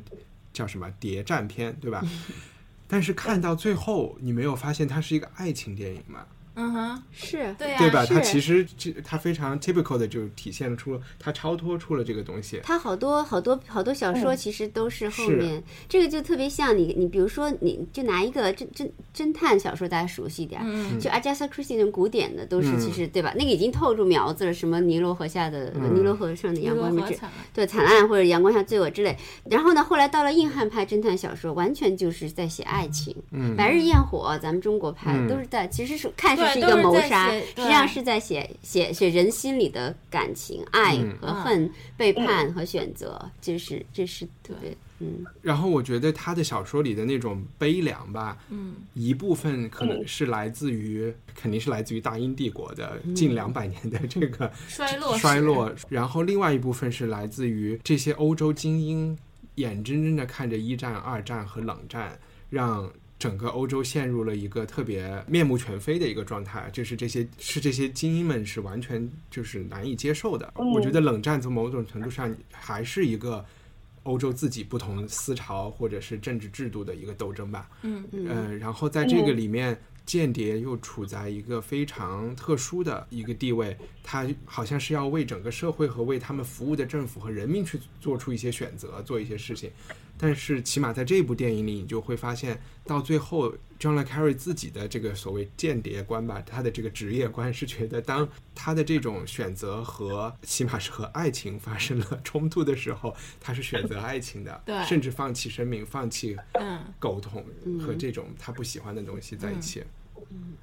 叫什么谍战片，对吧？但是看到最后，你没有发现它是一个爱情电影吗？嗯哼，是对呀、对吧？是。它其实这它非常 typical 的就体现出它超脱出了这个东西。他好多好多好多小说嗯。其实都是后是。面，这个就特别像你你比如说你就拿一个侦侦侦探小说大家熟悉一点儿，嗯。就 Agatha Christie 那种古典的都是嗯。其实对吧？那个已经透出苗子了，什么尼罗河下的嗯。尼罗河上的阳光之对惨案或者阳光下罪恶之类。然后呢，后来到了硬汉派侦探小说，完全就是在写爱情。嗯。白日焰火，咱们中国拍嗯。都是在，其实是看似对是一个谋杀，实际上是在写写写人心里的感情、爱嗯。和恨、背叛和选择，这是这是特别嗯。然后我觉得他的小说里的那种悲凉吧，嗯，一部分可能是来自于，肯定是来自于大英帝国的近两百年的这个衰落 衰落，然后另外一部分是来自于这些欧洲精英眼睁睁的看着一战、二战和冷战，让整个欧洲陷入了一个特别面目全非的一个状态，就是这些是这些精英们是完全就是难以接受的。我觉得冷战从某种程度上还是一个。欧洲自己不同思潮或者是政治制度的一个斗争吧，嗯呃，然后在这个里面，间谍又处在一个非常特殊的一个地位，他好像是要为整个社会和为他们服务的政府和人民去做出一些选择，做一些事情。但是起码在这部电影里，你就会发现，到最后，John le Carry 自己的这个所谓间谍观吧，他的这个职业观是觉得，当他的这种选择和起码是和爱情发生了冲突的时候，他是选择爱情的，对。甚至放弃生命，放弃嗯，沟通和这种他不喜欢的东西在一起。嗯。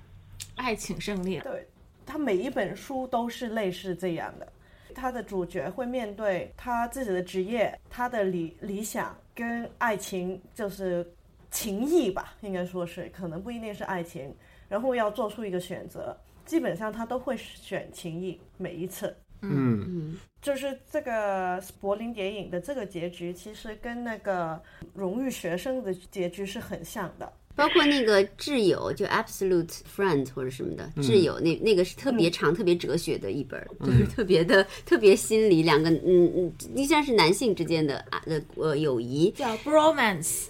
爱情胜利，对，他每一本书都是类似这样的。他的主角会面对他自己的职业、他的理理想跟爱情，就是情谊吧，应该说是，可能不一定是爱情，然后要做出一个选择。基本上他都会选情谊，每一次。嗯嗯就是这个柏林谍影的这个结局，其实跟那个荣誉学生的结局是很像的。包括那个挚友，就 absolute friend 或者什么的嗯挚友，那那个是特别长、特别哲学的一本，就是特别的、特别心理，两个嗯嗯，应该是男性之间的啊呃呃友谊。叫 bromance，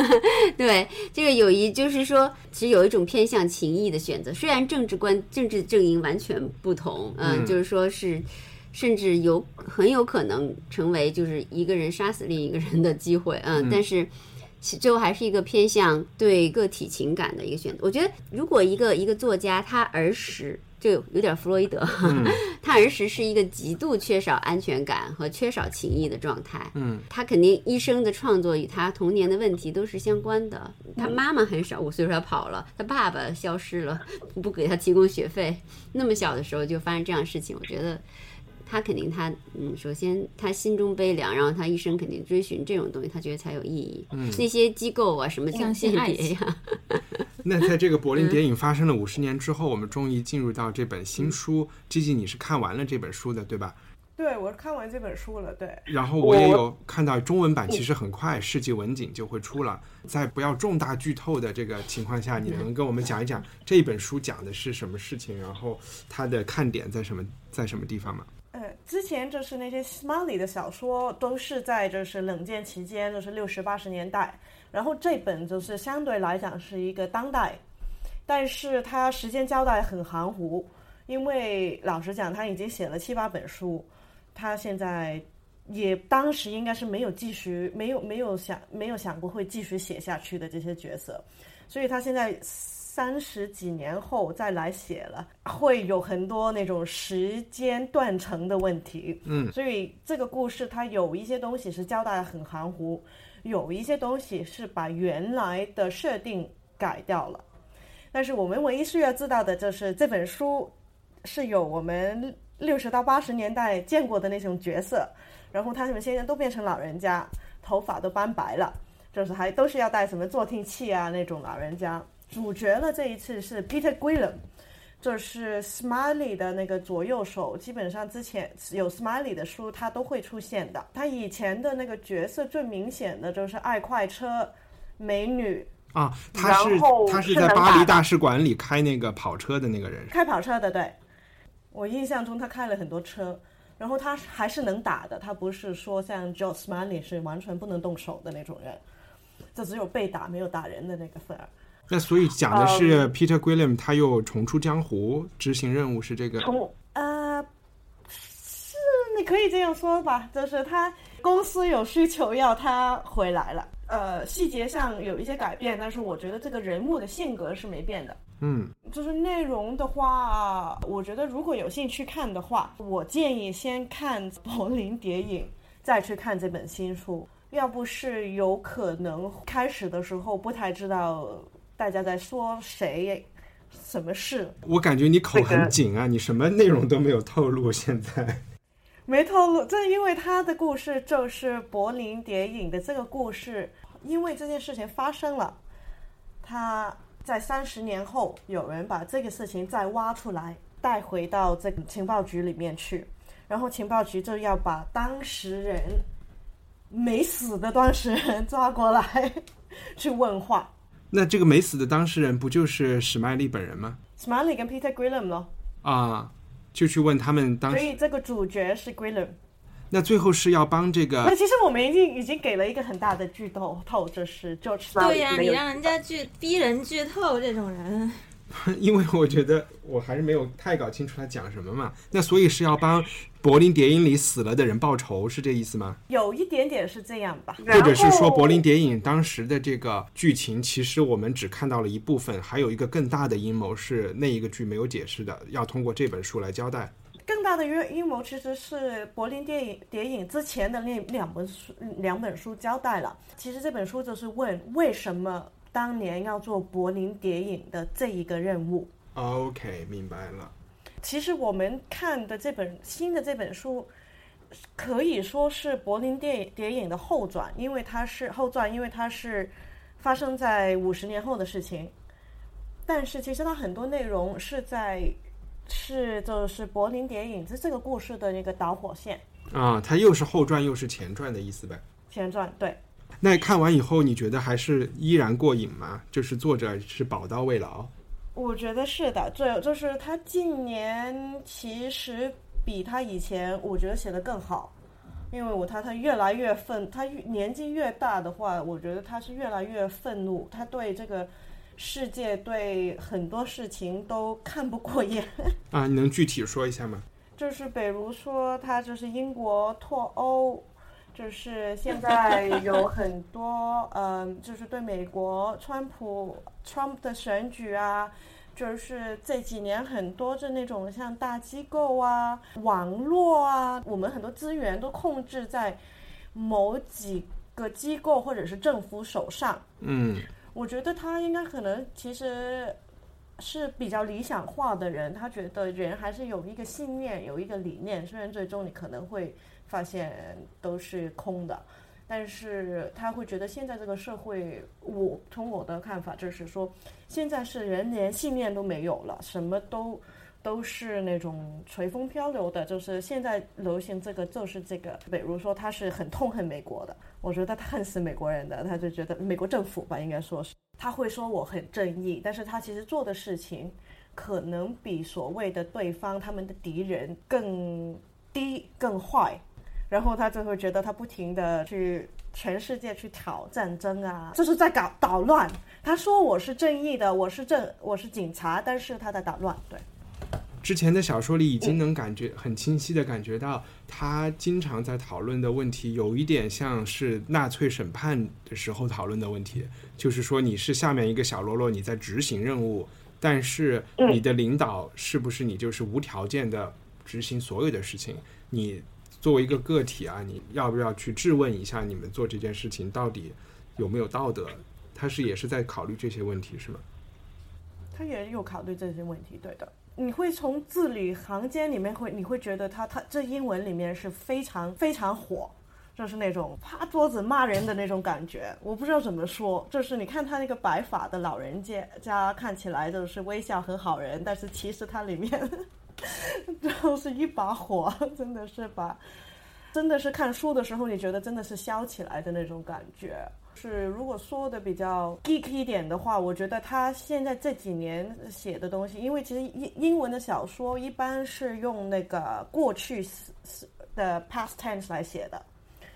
对这个友谊，就是说，其实有一种偏向情谊的选择，虽然政治观、政治阵营完全不同，嗯，嗯就是说是。甚至有很有可能成为就是一个人杀死另一个人的机会，嗯，但是其最后还是一个偏向对个体情感的一个选择。我觉得，如果一个一个作家他儿时就有点弗洛伊德，他儿时是一个极度缺少安全感和缺少情谊的状态，嗯，他肯定一生的创作与他童年的问题都是相关的。他妈妈很少，五岁时候跑了，他爸爸消失了，不给他提供学费，那么小的时候就发生这样的事情，我觉得。他肯定他嗯，首先他心中悲凉，然后他一生肯定追寻这种东西，他觉得才有意义。嗯，那些机构啊，什么相信间爱谍呀，那在这个柏林谍影发生了五十年之后，我们终于进入到这本新书。G G，你是看完了这本书的，对吧？对我看完这本书了，对。然后我也有看到中文版，其实很快世纪文景就会出了。在不要重大剧透的这个情况下，你能跟我们讲一讲这本书讲的是什么事情，然后它的看点在什么在什么地方吗？呃，之前就是那些 Smiley 的小说都是在就是冷战期间，就是六十八十年代，然后这本就是相对来讲是一个当代，但是它时间交代很含糊，因为老实讲他已经写了七八本书，他现在也当时应该是没有继续，没有没有想没有想过会继续写下去的这些角色，所以他现在三十几年后再来写了，会有很多那种时间断层的问题。嗯，所以这个故事它有一些东西是交代的很含糊，有一些东西是把原来的设定改掉了。但是我们唯一需要知道的就是这本书是有我们六十到八十年代见过的那种角色，然后他们现在都变成老人家，头发都斑白了，就是还都是要戴什么助听器啊那种老人家。主角了这一次是 Peter Guillam，就是 Smiley 的那个左右手，基本上之前有 Smiley 的书他都会出现的。他以前的那个角色最明显的就是爱快车、美女、啊，他是然后他是在巴黎大使馆里开那个跑车的那个人。开跑车的，对。我印象中他开了很多车，然后他还是能打的，他不是说像 Joe Smiley 是完全不能动手的那种人，就只有被打没有打人的那个份儿。那所以讲的是 Peter Guillam 他又重出江湖，执行任务是这个。重呃，是你可以这样说吧，就是他公司有需求要他回来了。呃，细节上有一些改变，但是我觉得这个人物的性格是没变的。嗯，就是内容的话，我觉得如果有兴趣看的话，我建议先看《柏林谍影》，再去看这本新书。要不是有可能开始的时候不太知道大家在说谁、什么事，我感觉你口很紧啊，你什么内容都没有透露。现在，没透露。正因为他的故事就是柏林谍影的这个故事，因为这件事情发生了，他在三十年后有人把这个事情再挖出来，带回到这个情报局里面去，然后情报局就要把当事人没死的当事人 抓过来 去问话。那这个没死的当事人不就是史麦利本人吗？Smiley 跟 Peter Guillam 咯，啊，就去问他们当时，所以这个主角是 Guillam。那最后是要帮这个那其实我们已经已经给了一个很大的剧透透，就是 George 对呀、你让人家剧逼人剧透这种人，因为我觉得我还是没有太搞清楚他讲什么嘛。那所以是要帮柏林谍影里死了的人报仇，是这意思吗？有一点点是这样吧，或者是说柏林谍影当时的这个剧情，其实我们只看到了一部分，还有一个更大的阴谋是那一个剧没有解释的，要通过这本书来交代。更大的阴阴谋其实是柏林电影谍影之前的那两本书两本书交代了。其实这本书就是问为什么当年要做柏林谍影的这一个任务。OK，明白了。其实我们看的这本新的这本书，可以说是柏林谍谍影的后传，因为它是后传，因为它是发生在五十年后的事情。但是其实它很多内容是在是就是柏林谍影这这个故事的那个导火线啊，它又是后传又是前传的意思呗。前传，对。那看完以后，你觉得还是依然过瘾吗？就是作者是宝刀未老。我觉得是的，最就是他近年其实比他以前，我觉得写的更好，因为我他他越来越愤，他越年纪越大的话，我觉得他是越来越愤怒，他对这个世界对很多事情都看不过眼。啊，你能具体说一下吗？就是比如说，他就是英国脱欧，就是现在有很多，嗯、就是对美国川普 Trump 的选举啊，就是这几年很多的那种像大机构啊、网络啊，我们很多资源都控制在某几个机构或者是政府手上。嗯，我觉得他应该可能其实是比较理想化的人，他觉得人还是有一个信念，有一个理念，虽然最终你可能会发现都是空的，但是他会觉得现在这个社会，我从我的看法就是说，现在是人连信念都没有了，什么都。都是那种随风漂流的，就是现在流行这个就是这个，比如说他是很痛恨美国的，我觉得他恨死美国人的，他就觉得美国政府吧，应该说是他会说我很正义，但是他其实做的事情可能比所谓的对方他们的敌人更低更坏，然后他就会觉得他不停的去全世界去挑战争啊，就是在搞捣乱。他说我是正义的，我是正我是警察，但是他在捣乱，对。之前的小说里已经能感觉很清晰的感觉到，他经常在讨论的问题有一点像是纳粹审判的时候讨论的问题，就是说你是下面一个小喽啰，你在执行任务，但是你的领导是不是你就是无条件的执行所有的事情？你作为一个个体啊，你要不要去质问一下你们做这件事情到底有没有道德？他是也是在考虑这些问题，是吗？他也有考虑这些问题，对的。你会从字里行间里面会，你会觉得他他这英文里面是非常非常火，就是那种趴桌子骂人的那种感觉。我不知道怎么说，就是你看他那个白发的老人家家看起来就是微笑很好人，但是其实他里面 就是一把火，真的是把，真的是看书的时候你觉得真的是烧起来的那种感觉。是，如果说的比较 geek 一点的话，我觉得他现在这几年写的东西，因为其实英英文的小说一般是用那个过去的 past tense 来写的，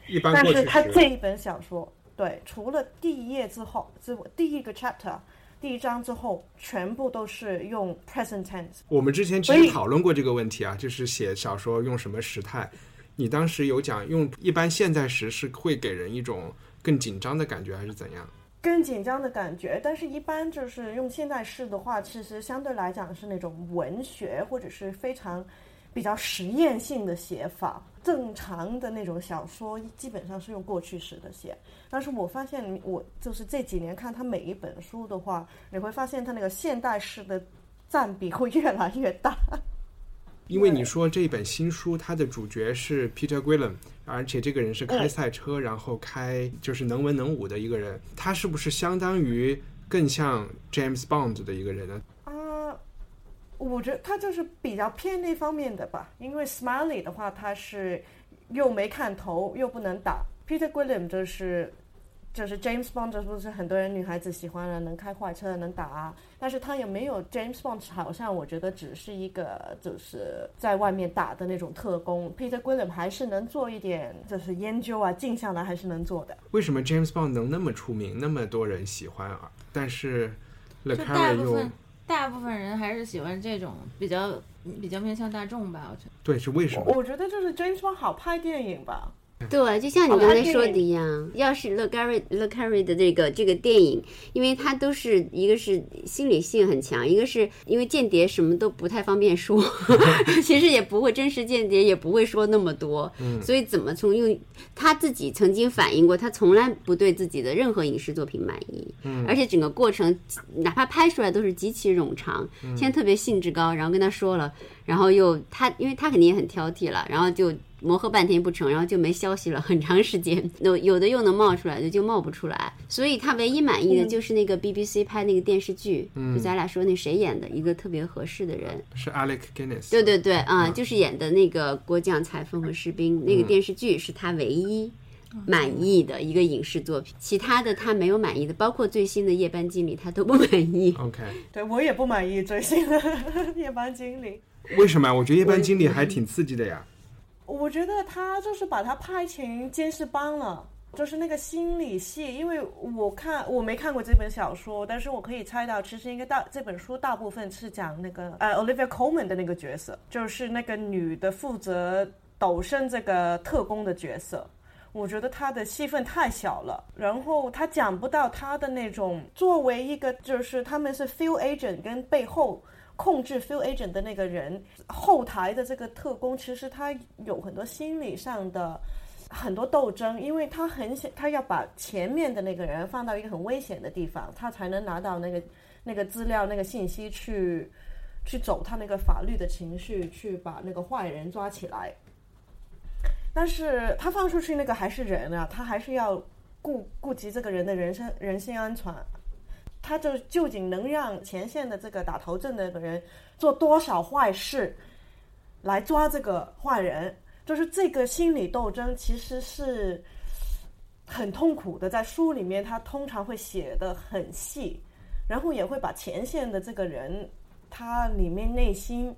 一般但是他这一本小说，对，除了第一页之后，之第一个 chapter，第一章之后，全部都是用 present tense。我们之前其实讨论过这个问题啊，就是写小说用什么时态。你当时有讲用一般现在时是会给人一种更紧张的感觉，还是怎样？更紧张的感觉，但是一般就是用现在式的话，其实相对来讲是那种文学或者是非常比较实验性的写法。正常的那种小说基本上是用过去式的写，但是我发现我就是这几年看他每一本书的话，你会发现他那个现代式的占比会越来越大。因为你说这本新书，它的主角是 Peter Guillen，而且这个人是开赛车，然后开就是能文能武的一个人，他是不是相当于更像 James Bond 的一个人呢？啊，我觉得他就是比较偏那方面的吧，因为 Smiley 的话，他是又没看头又不能打，Peter Guillen 就是就是 James Bond，这不是很多人女孩子喜欢的，能开坏车能打啊，但是他也没有 James Bond，好像我觉得只是一个就是在外面打的那种特工，Peter Guillen 还是能做一点就是研究啊，静下来还是能做的。为什么 James Bond 能那么出名，那么多人喜欢啊？但是 Le 就 Carre 大部又分大部分人还是喜欢这种比较比较面向大众吧，我觉得。对，是为什么？我觉得就是 James Bond 好拍电影吧。对，就像你刚才说的一样，要是 Le Carre Le Carre 的这个这个电影，因为它都是一个是心理性很强，一个是因为间谍什么都不太方便说，其实也不会真实间谍也不会说那么多，所以怎么从用他自己曾经反映过，他从来不对自己的任何影视作品满意，而且整个过程哪怕拍出来都是极其冗长，现在特别兴致高，然后跟他说了，然后又他因为他肯定也很挑剔了，然后就。磨合半天不成，然后就没消息了，很长时间。有有的又能冒出来的就冒不出来，所以他唯一满意的就是那个 BBC 拍那个电视剧，就咱俩说那谁演的一个特别合适的人，是 Alec Guinness。对对对，啊，就是演的那个国将裁缝和士兵那个电视剧是他唯一满意的一个影视作品，其他的他没有满意的，包括最新的夜班经理他都不 满意。OK，对我也不满意最新的 夜班经理。为什么？我觉得夜班经理还挺刺激的呀。我觉得他就是把他拍成监视帮了，就是那个心理戏。因为我看我没看过这本小说，但是我可以猜到，其实应该大这本书大部分是讲那个呃 Olivia Coleman 的那个角色，就是那个女的负责斗升这个特工的角色。我觉得她的戏份太小了，然后她讲不到她的那种作为一个就是他们是 field agent 跟背后。控制 field agent 的那个人，后台的这个特工，其实他有很多心理上的很多斗争，因为他很想，他要把前面的那个人放到一个很危险的地方，他才能拿到那个那个资料、那个信息去去走他那个法律的程序，去把那个坏人抓起来。但是他放出去那个还是人啊，他还是要顾顾及这个人的人身人身安全。他就究竟能让前线的这个打头阵的人做多少坏事，来抓这个坏人？就是这个心理斗争其实是很痛苦的，在书里面他通常会写的很细，然后也会把前线的这个人他里面内心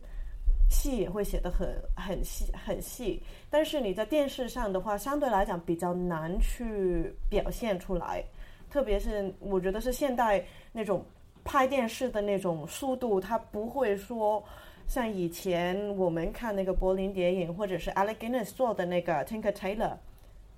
戏也会写的很很细很细。但是你在电视上的话，相对来讲比较难去表现出来。特别是我觉得是现代那种拍电视的那种速度，它不会说像以前我们看那个柏林谍影或者是 Alec Guinness 做的那个 Tinker Tailor，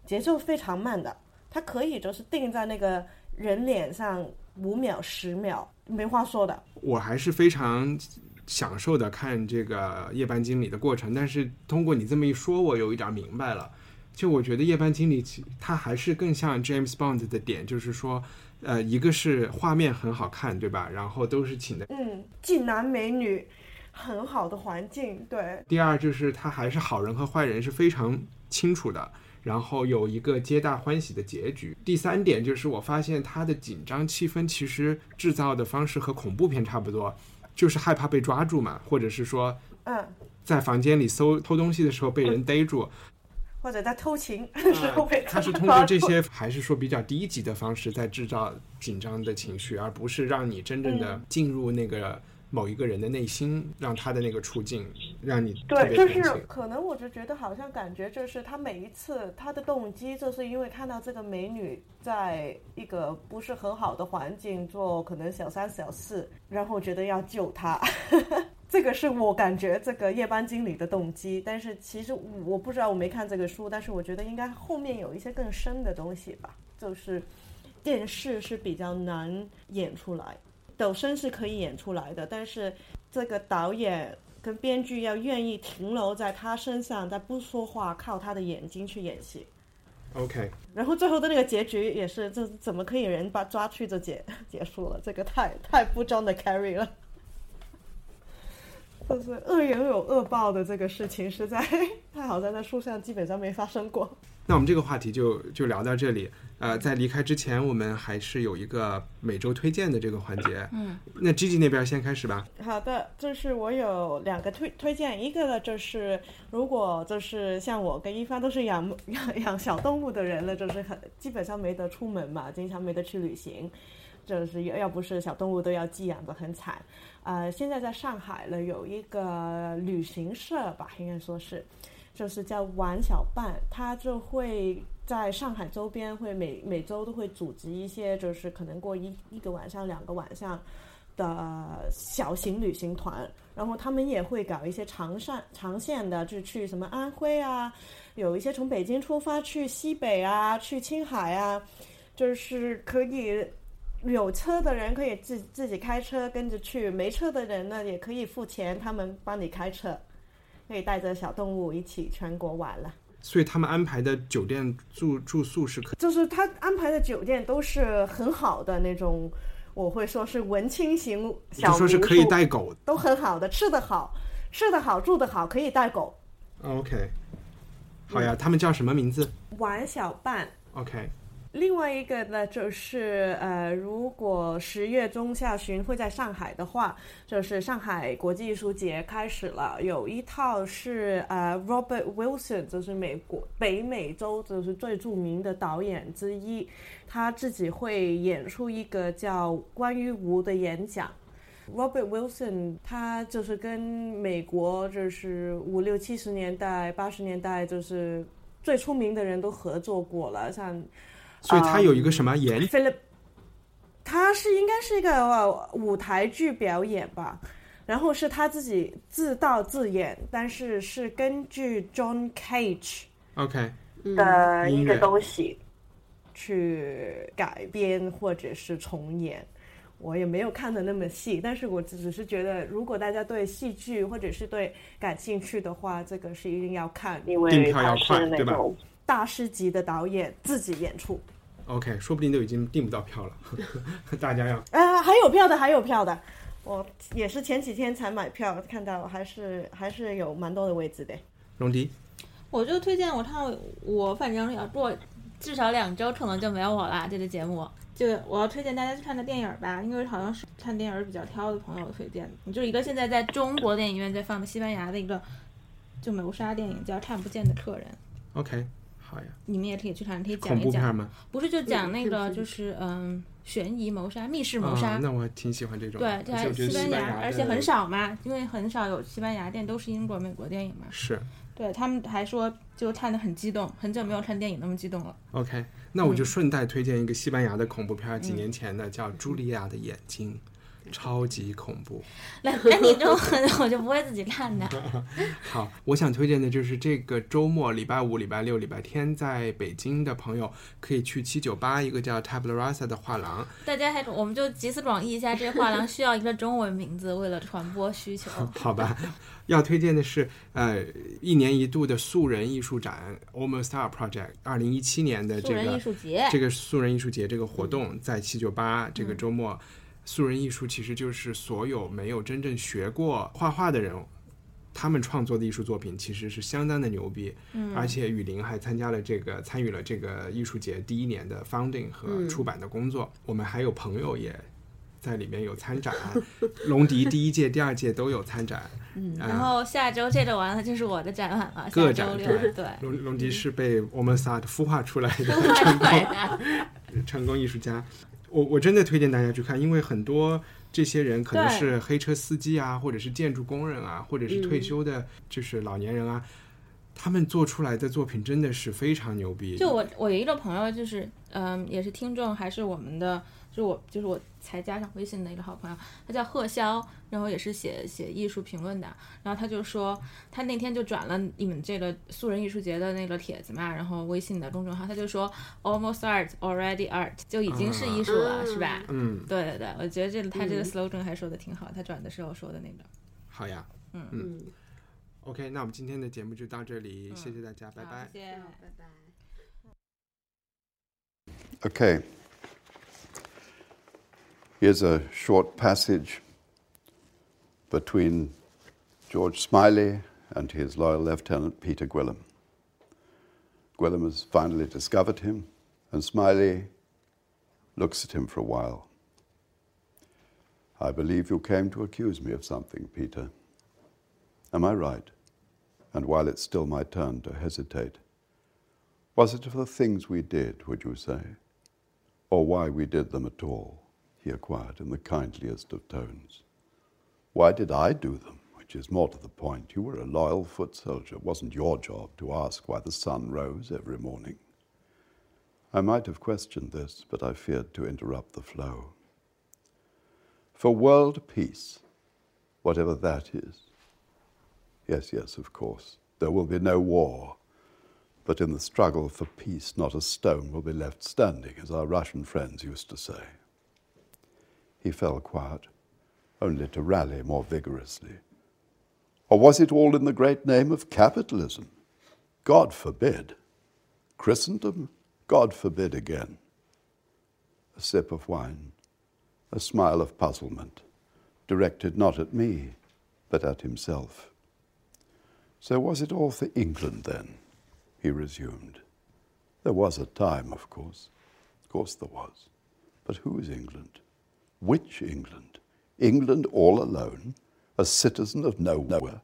节奏非常慢的，它可以就是定在那个人脸上五秒十秒，没话说的。我还是非常享受的看这个夜班经理的过程，但是通过你这么一说，我有一点明白了。就我觉得夜班经理，他还是更像 James Bond 的点，就是说，呃，一个是画面很好看，对吧？然后都是请的，嗯，俊男美女，很好的环境，对。第二就是他还是好人和坏人是非常清楚的，然后有一个皆大欢喜的结局。第三点就是我发现他的紧张气氛其实制造的方式和恐怖片差不多，就是害怕被抓住嘛，或者是说，嗯，在房间里搜偷东西的时候被人逮住。或者在偷情的时候被他是通过这些，还是说比较低级的方式在制造紧张的情绪，而不是让你真正的进入那个某一个人的内心，让他的那个处境让你对，就是可能我就觉得好像感觉就是他每一次他的动机，就是因为看到这个美女在一个不是很好的环境做可能小三小四，然后觉得要救她。这个是我感觉这个夜班经理的动机，但是其实我不知道，我没看这个书，但是我觉得应该后面有一些更深的东西吧。就是电视是比较难演出来，抖声是可以演出来的，但是这个导演跟编剧要愿意停留在他身上，但不说话，靠他的眼睛去演戏。OK，然后最后的那个结局也是，这怎么可以人把抓去就结结束了？这个太太不装的 carry 了。就是恶人有恶报的这个事情，实在 太好在那树上基本上没发生过。那我们这个话题就就聊到这里。呃，在离开之前，我们还是有一个每周推荐的这个环节。嗯，那 Gigi 那边先开始吧。好的，就是我有两个推推荐，一个呢就是如果就是像我跟一帆都是养 养养小动物的人了，就是很基本上没得出门嘛，经常没得去旅行。就是要要不是小动物都要寄养的很惨，呃，现在在上海了有一个旅行社吧，应该说是，就是叫玩小伴，他就会在上海周边会每每周都会组织一些，就是可能过一一个晚上、两个晚上的小型旅行团，然后他们也会搞一些长上长线的，就去什么安徽啊，有一些从北京出发去西北啊，去青海啊，就是可以有车的人可以自自己开车跟着去，没车的人呢也可以付钱，他们帮你开车，可以带着小动物一起全国玩了。所以他们安排的酒店住住宿是可就是他安排的酒店都是很好的那种，我会说是文青型小就说是可以带狗都很好的，吃得好，吃得好，住得好，可以带狗。，OK，好呀，他们叫什么名字玩小伴。？OK，另外一个呢，就是呃，如果十月中下旬会在上海的话，就是上海国际艺术节开始了，有一套是呃 Robert Wilson，就是美国北美洲就是最著名的导演之一，他自己会演出一个叫《关于无》的演讲。Robert Wilson，他就是跟美国就是五六七十年代、八十年代就是最出名的人都合作过了，像所以他有一个什么演他是应该是一个呃舞台剧表演吧，然后是他自己自导自演，但是是根据 John Cage OK，的一个东西去改编或者是重演。我也没有看的那么细，但是我只只是觉得，如果大家对戏剧或者是对感兴趣的话，这个是一定要看，因为票要他是那快对吧？种大师级的导演自己演出。OK，说不定都已经订不到票了，大家要啊，还有票的，还有票的。我也是前几天才买票，看到还是还是有蛮多的位置的。龙迪我就推荐我看我反正要做至少两周，可能就没有我啦。这个节目，就我要推荐大家去看的电影吧，因为好像是看电影比较挑的朋友推荐的。就是一个现在在中国电影院在放的西班牙的一个就谋杀电影，叫《看不见的客人》，OK，好呀，你们也可以去看，可以讲一讲。吗？不是就讲那个就是嗯悬疑谋杀、密室谋杀。啊，那我挺喜欢这种的。对，这还西班牙，而且很少嘛，因为很少有西班牙电，都是英国、美国电影嘛。是对他们还说就看得很激动，很久没有看电影那么激动了。OK，那我就嗯顺带推荐一个西班牙的恐怖片儿，几年前的叫《茱莉亚的眼睛》，超级恐怖。那那你这种狠，我就不会自己看的。好，我想推荐的就是这个周末，礼拜五、礼拜六、礼拜天，在北京的朋友可以去七九八一个叫 Tabla Rasa 的画廊。大家还我们就集思广益一下，这画廊需要一个中文名字，为了传播需求。好吧，要推荐的是呃一年一度的素人艺术展 Almost Art Project，二零一七年的素人这个艺术节，这个素人艺术节这个活动在七九八这个周末，素人艺术其实就是所有没有真正学过画画的人，他们创作的艺术作品其实是相当的牛逼。嗯而且雨林还参加了这个参与了这个艺术节第一年的 founding 和出版的工作。我们还有朋友也。在里面有参展，龙迪第一届、第二届都有参展。嗯，然后下周这周完了就是我的展览了，个下周六展对对，龙龙迪是被我们仨孵化出来的画出来的。成功艺术家，我我真的推荐大家去看，因为很多这些人可能是黑车司机啊，或者是建筑工人啊，或者是退休的，就是老年人啊，他们做出来的作品真的是非常牛逼。就我我有一个朋友，就是嗯，也是听众，还是我们的，就是我就是我才加上微信的一个好朋友，他叫贺潇，然后也是写写艺术评论的，然后他就说他那天就转了你们这个素人艺术节的那个帖子嘛，然后微信的公众号，他就说 almost art already art 就已经是艺术了，啊是吧？嗯，对对对，我觉得这个他这个 slogan 还说的挺好，他转的时候说的那个。好呀，嗯嗯，OK，那我们今天的节目就到这里，谢谢大家，拜好拜。谢谢。拜拜。Okay. Here's a short passage between George Smiley and his loyal lieutenant Peter Gwillim. Gwillim has finally discovered him, and Smiley looks at him for a while. I believe you came to accuse me of something, Peter. Am I right? And while it's still my turn to hesitate, was it for the things we did, would you say? Or why we did them at all? He inquired in the kindliest of tones. Why did I do them? Which is more to the point. You were a loyal foot soldier. It wasn't your job to ask why the sun rose every morning. I might have questioned this, but I feared to interrupt the flow. for world peace, whatever that is. Yes, yes, of course, there will be no war. But in the struggle for peace, not a stone will be left standing, as our Russian friends used to say. He fell quiet, only to rally more vigorously. Or was it all in the great name of capitalism? God forbid. Christendom? God forbid again. A sip of wine, a smile of puzzlement, directed not at me, but at himself. So was it all for England then? He resumed. There was a time, of course. Of course there was. But who is England? Which England? England all alone, a citizen of nowhere?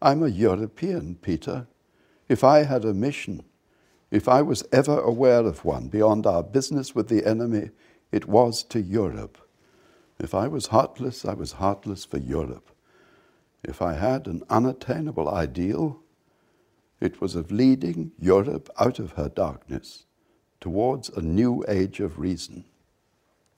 I'm a European, Peter. If I had a mission, if I was ever aware of one beyond our business with the enemy, it was to Europe. If I was heartless, I was heartless for Europe. If I had an unattainable ideal, it was of leading Europe out of her darkness towards a new age of reason.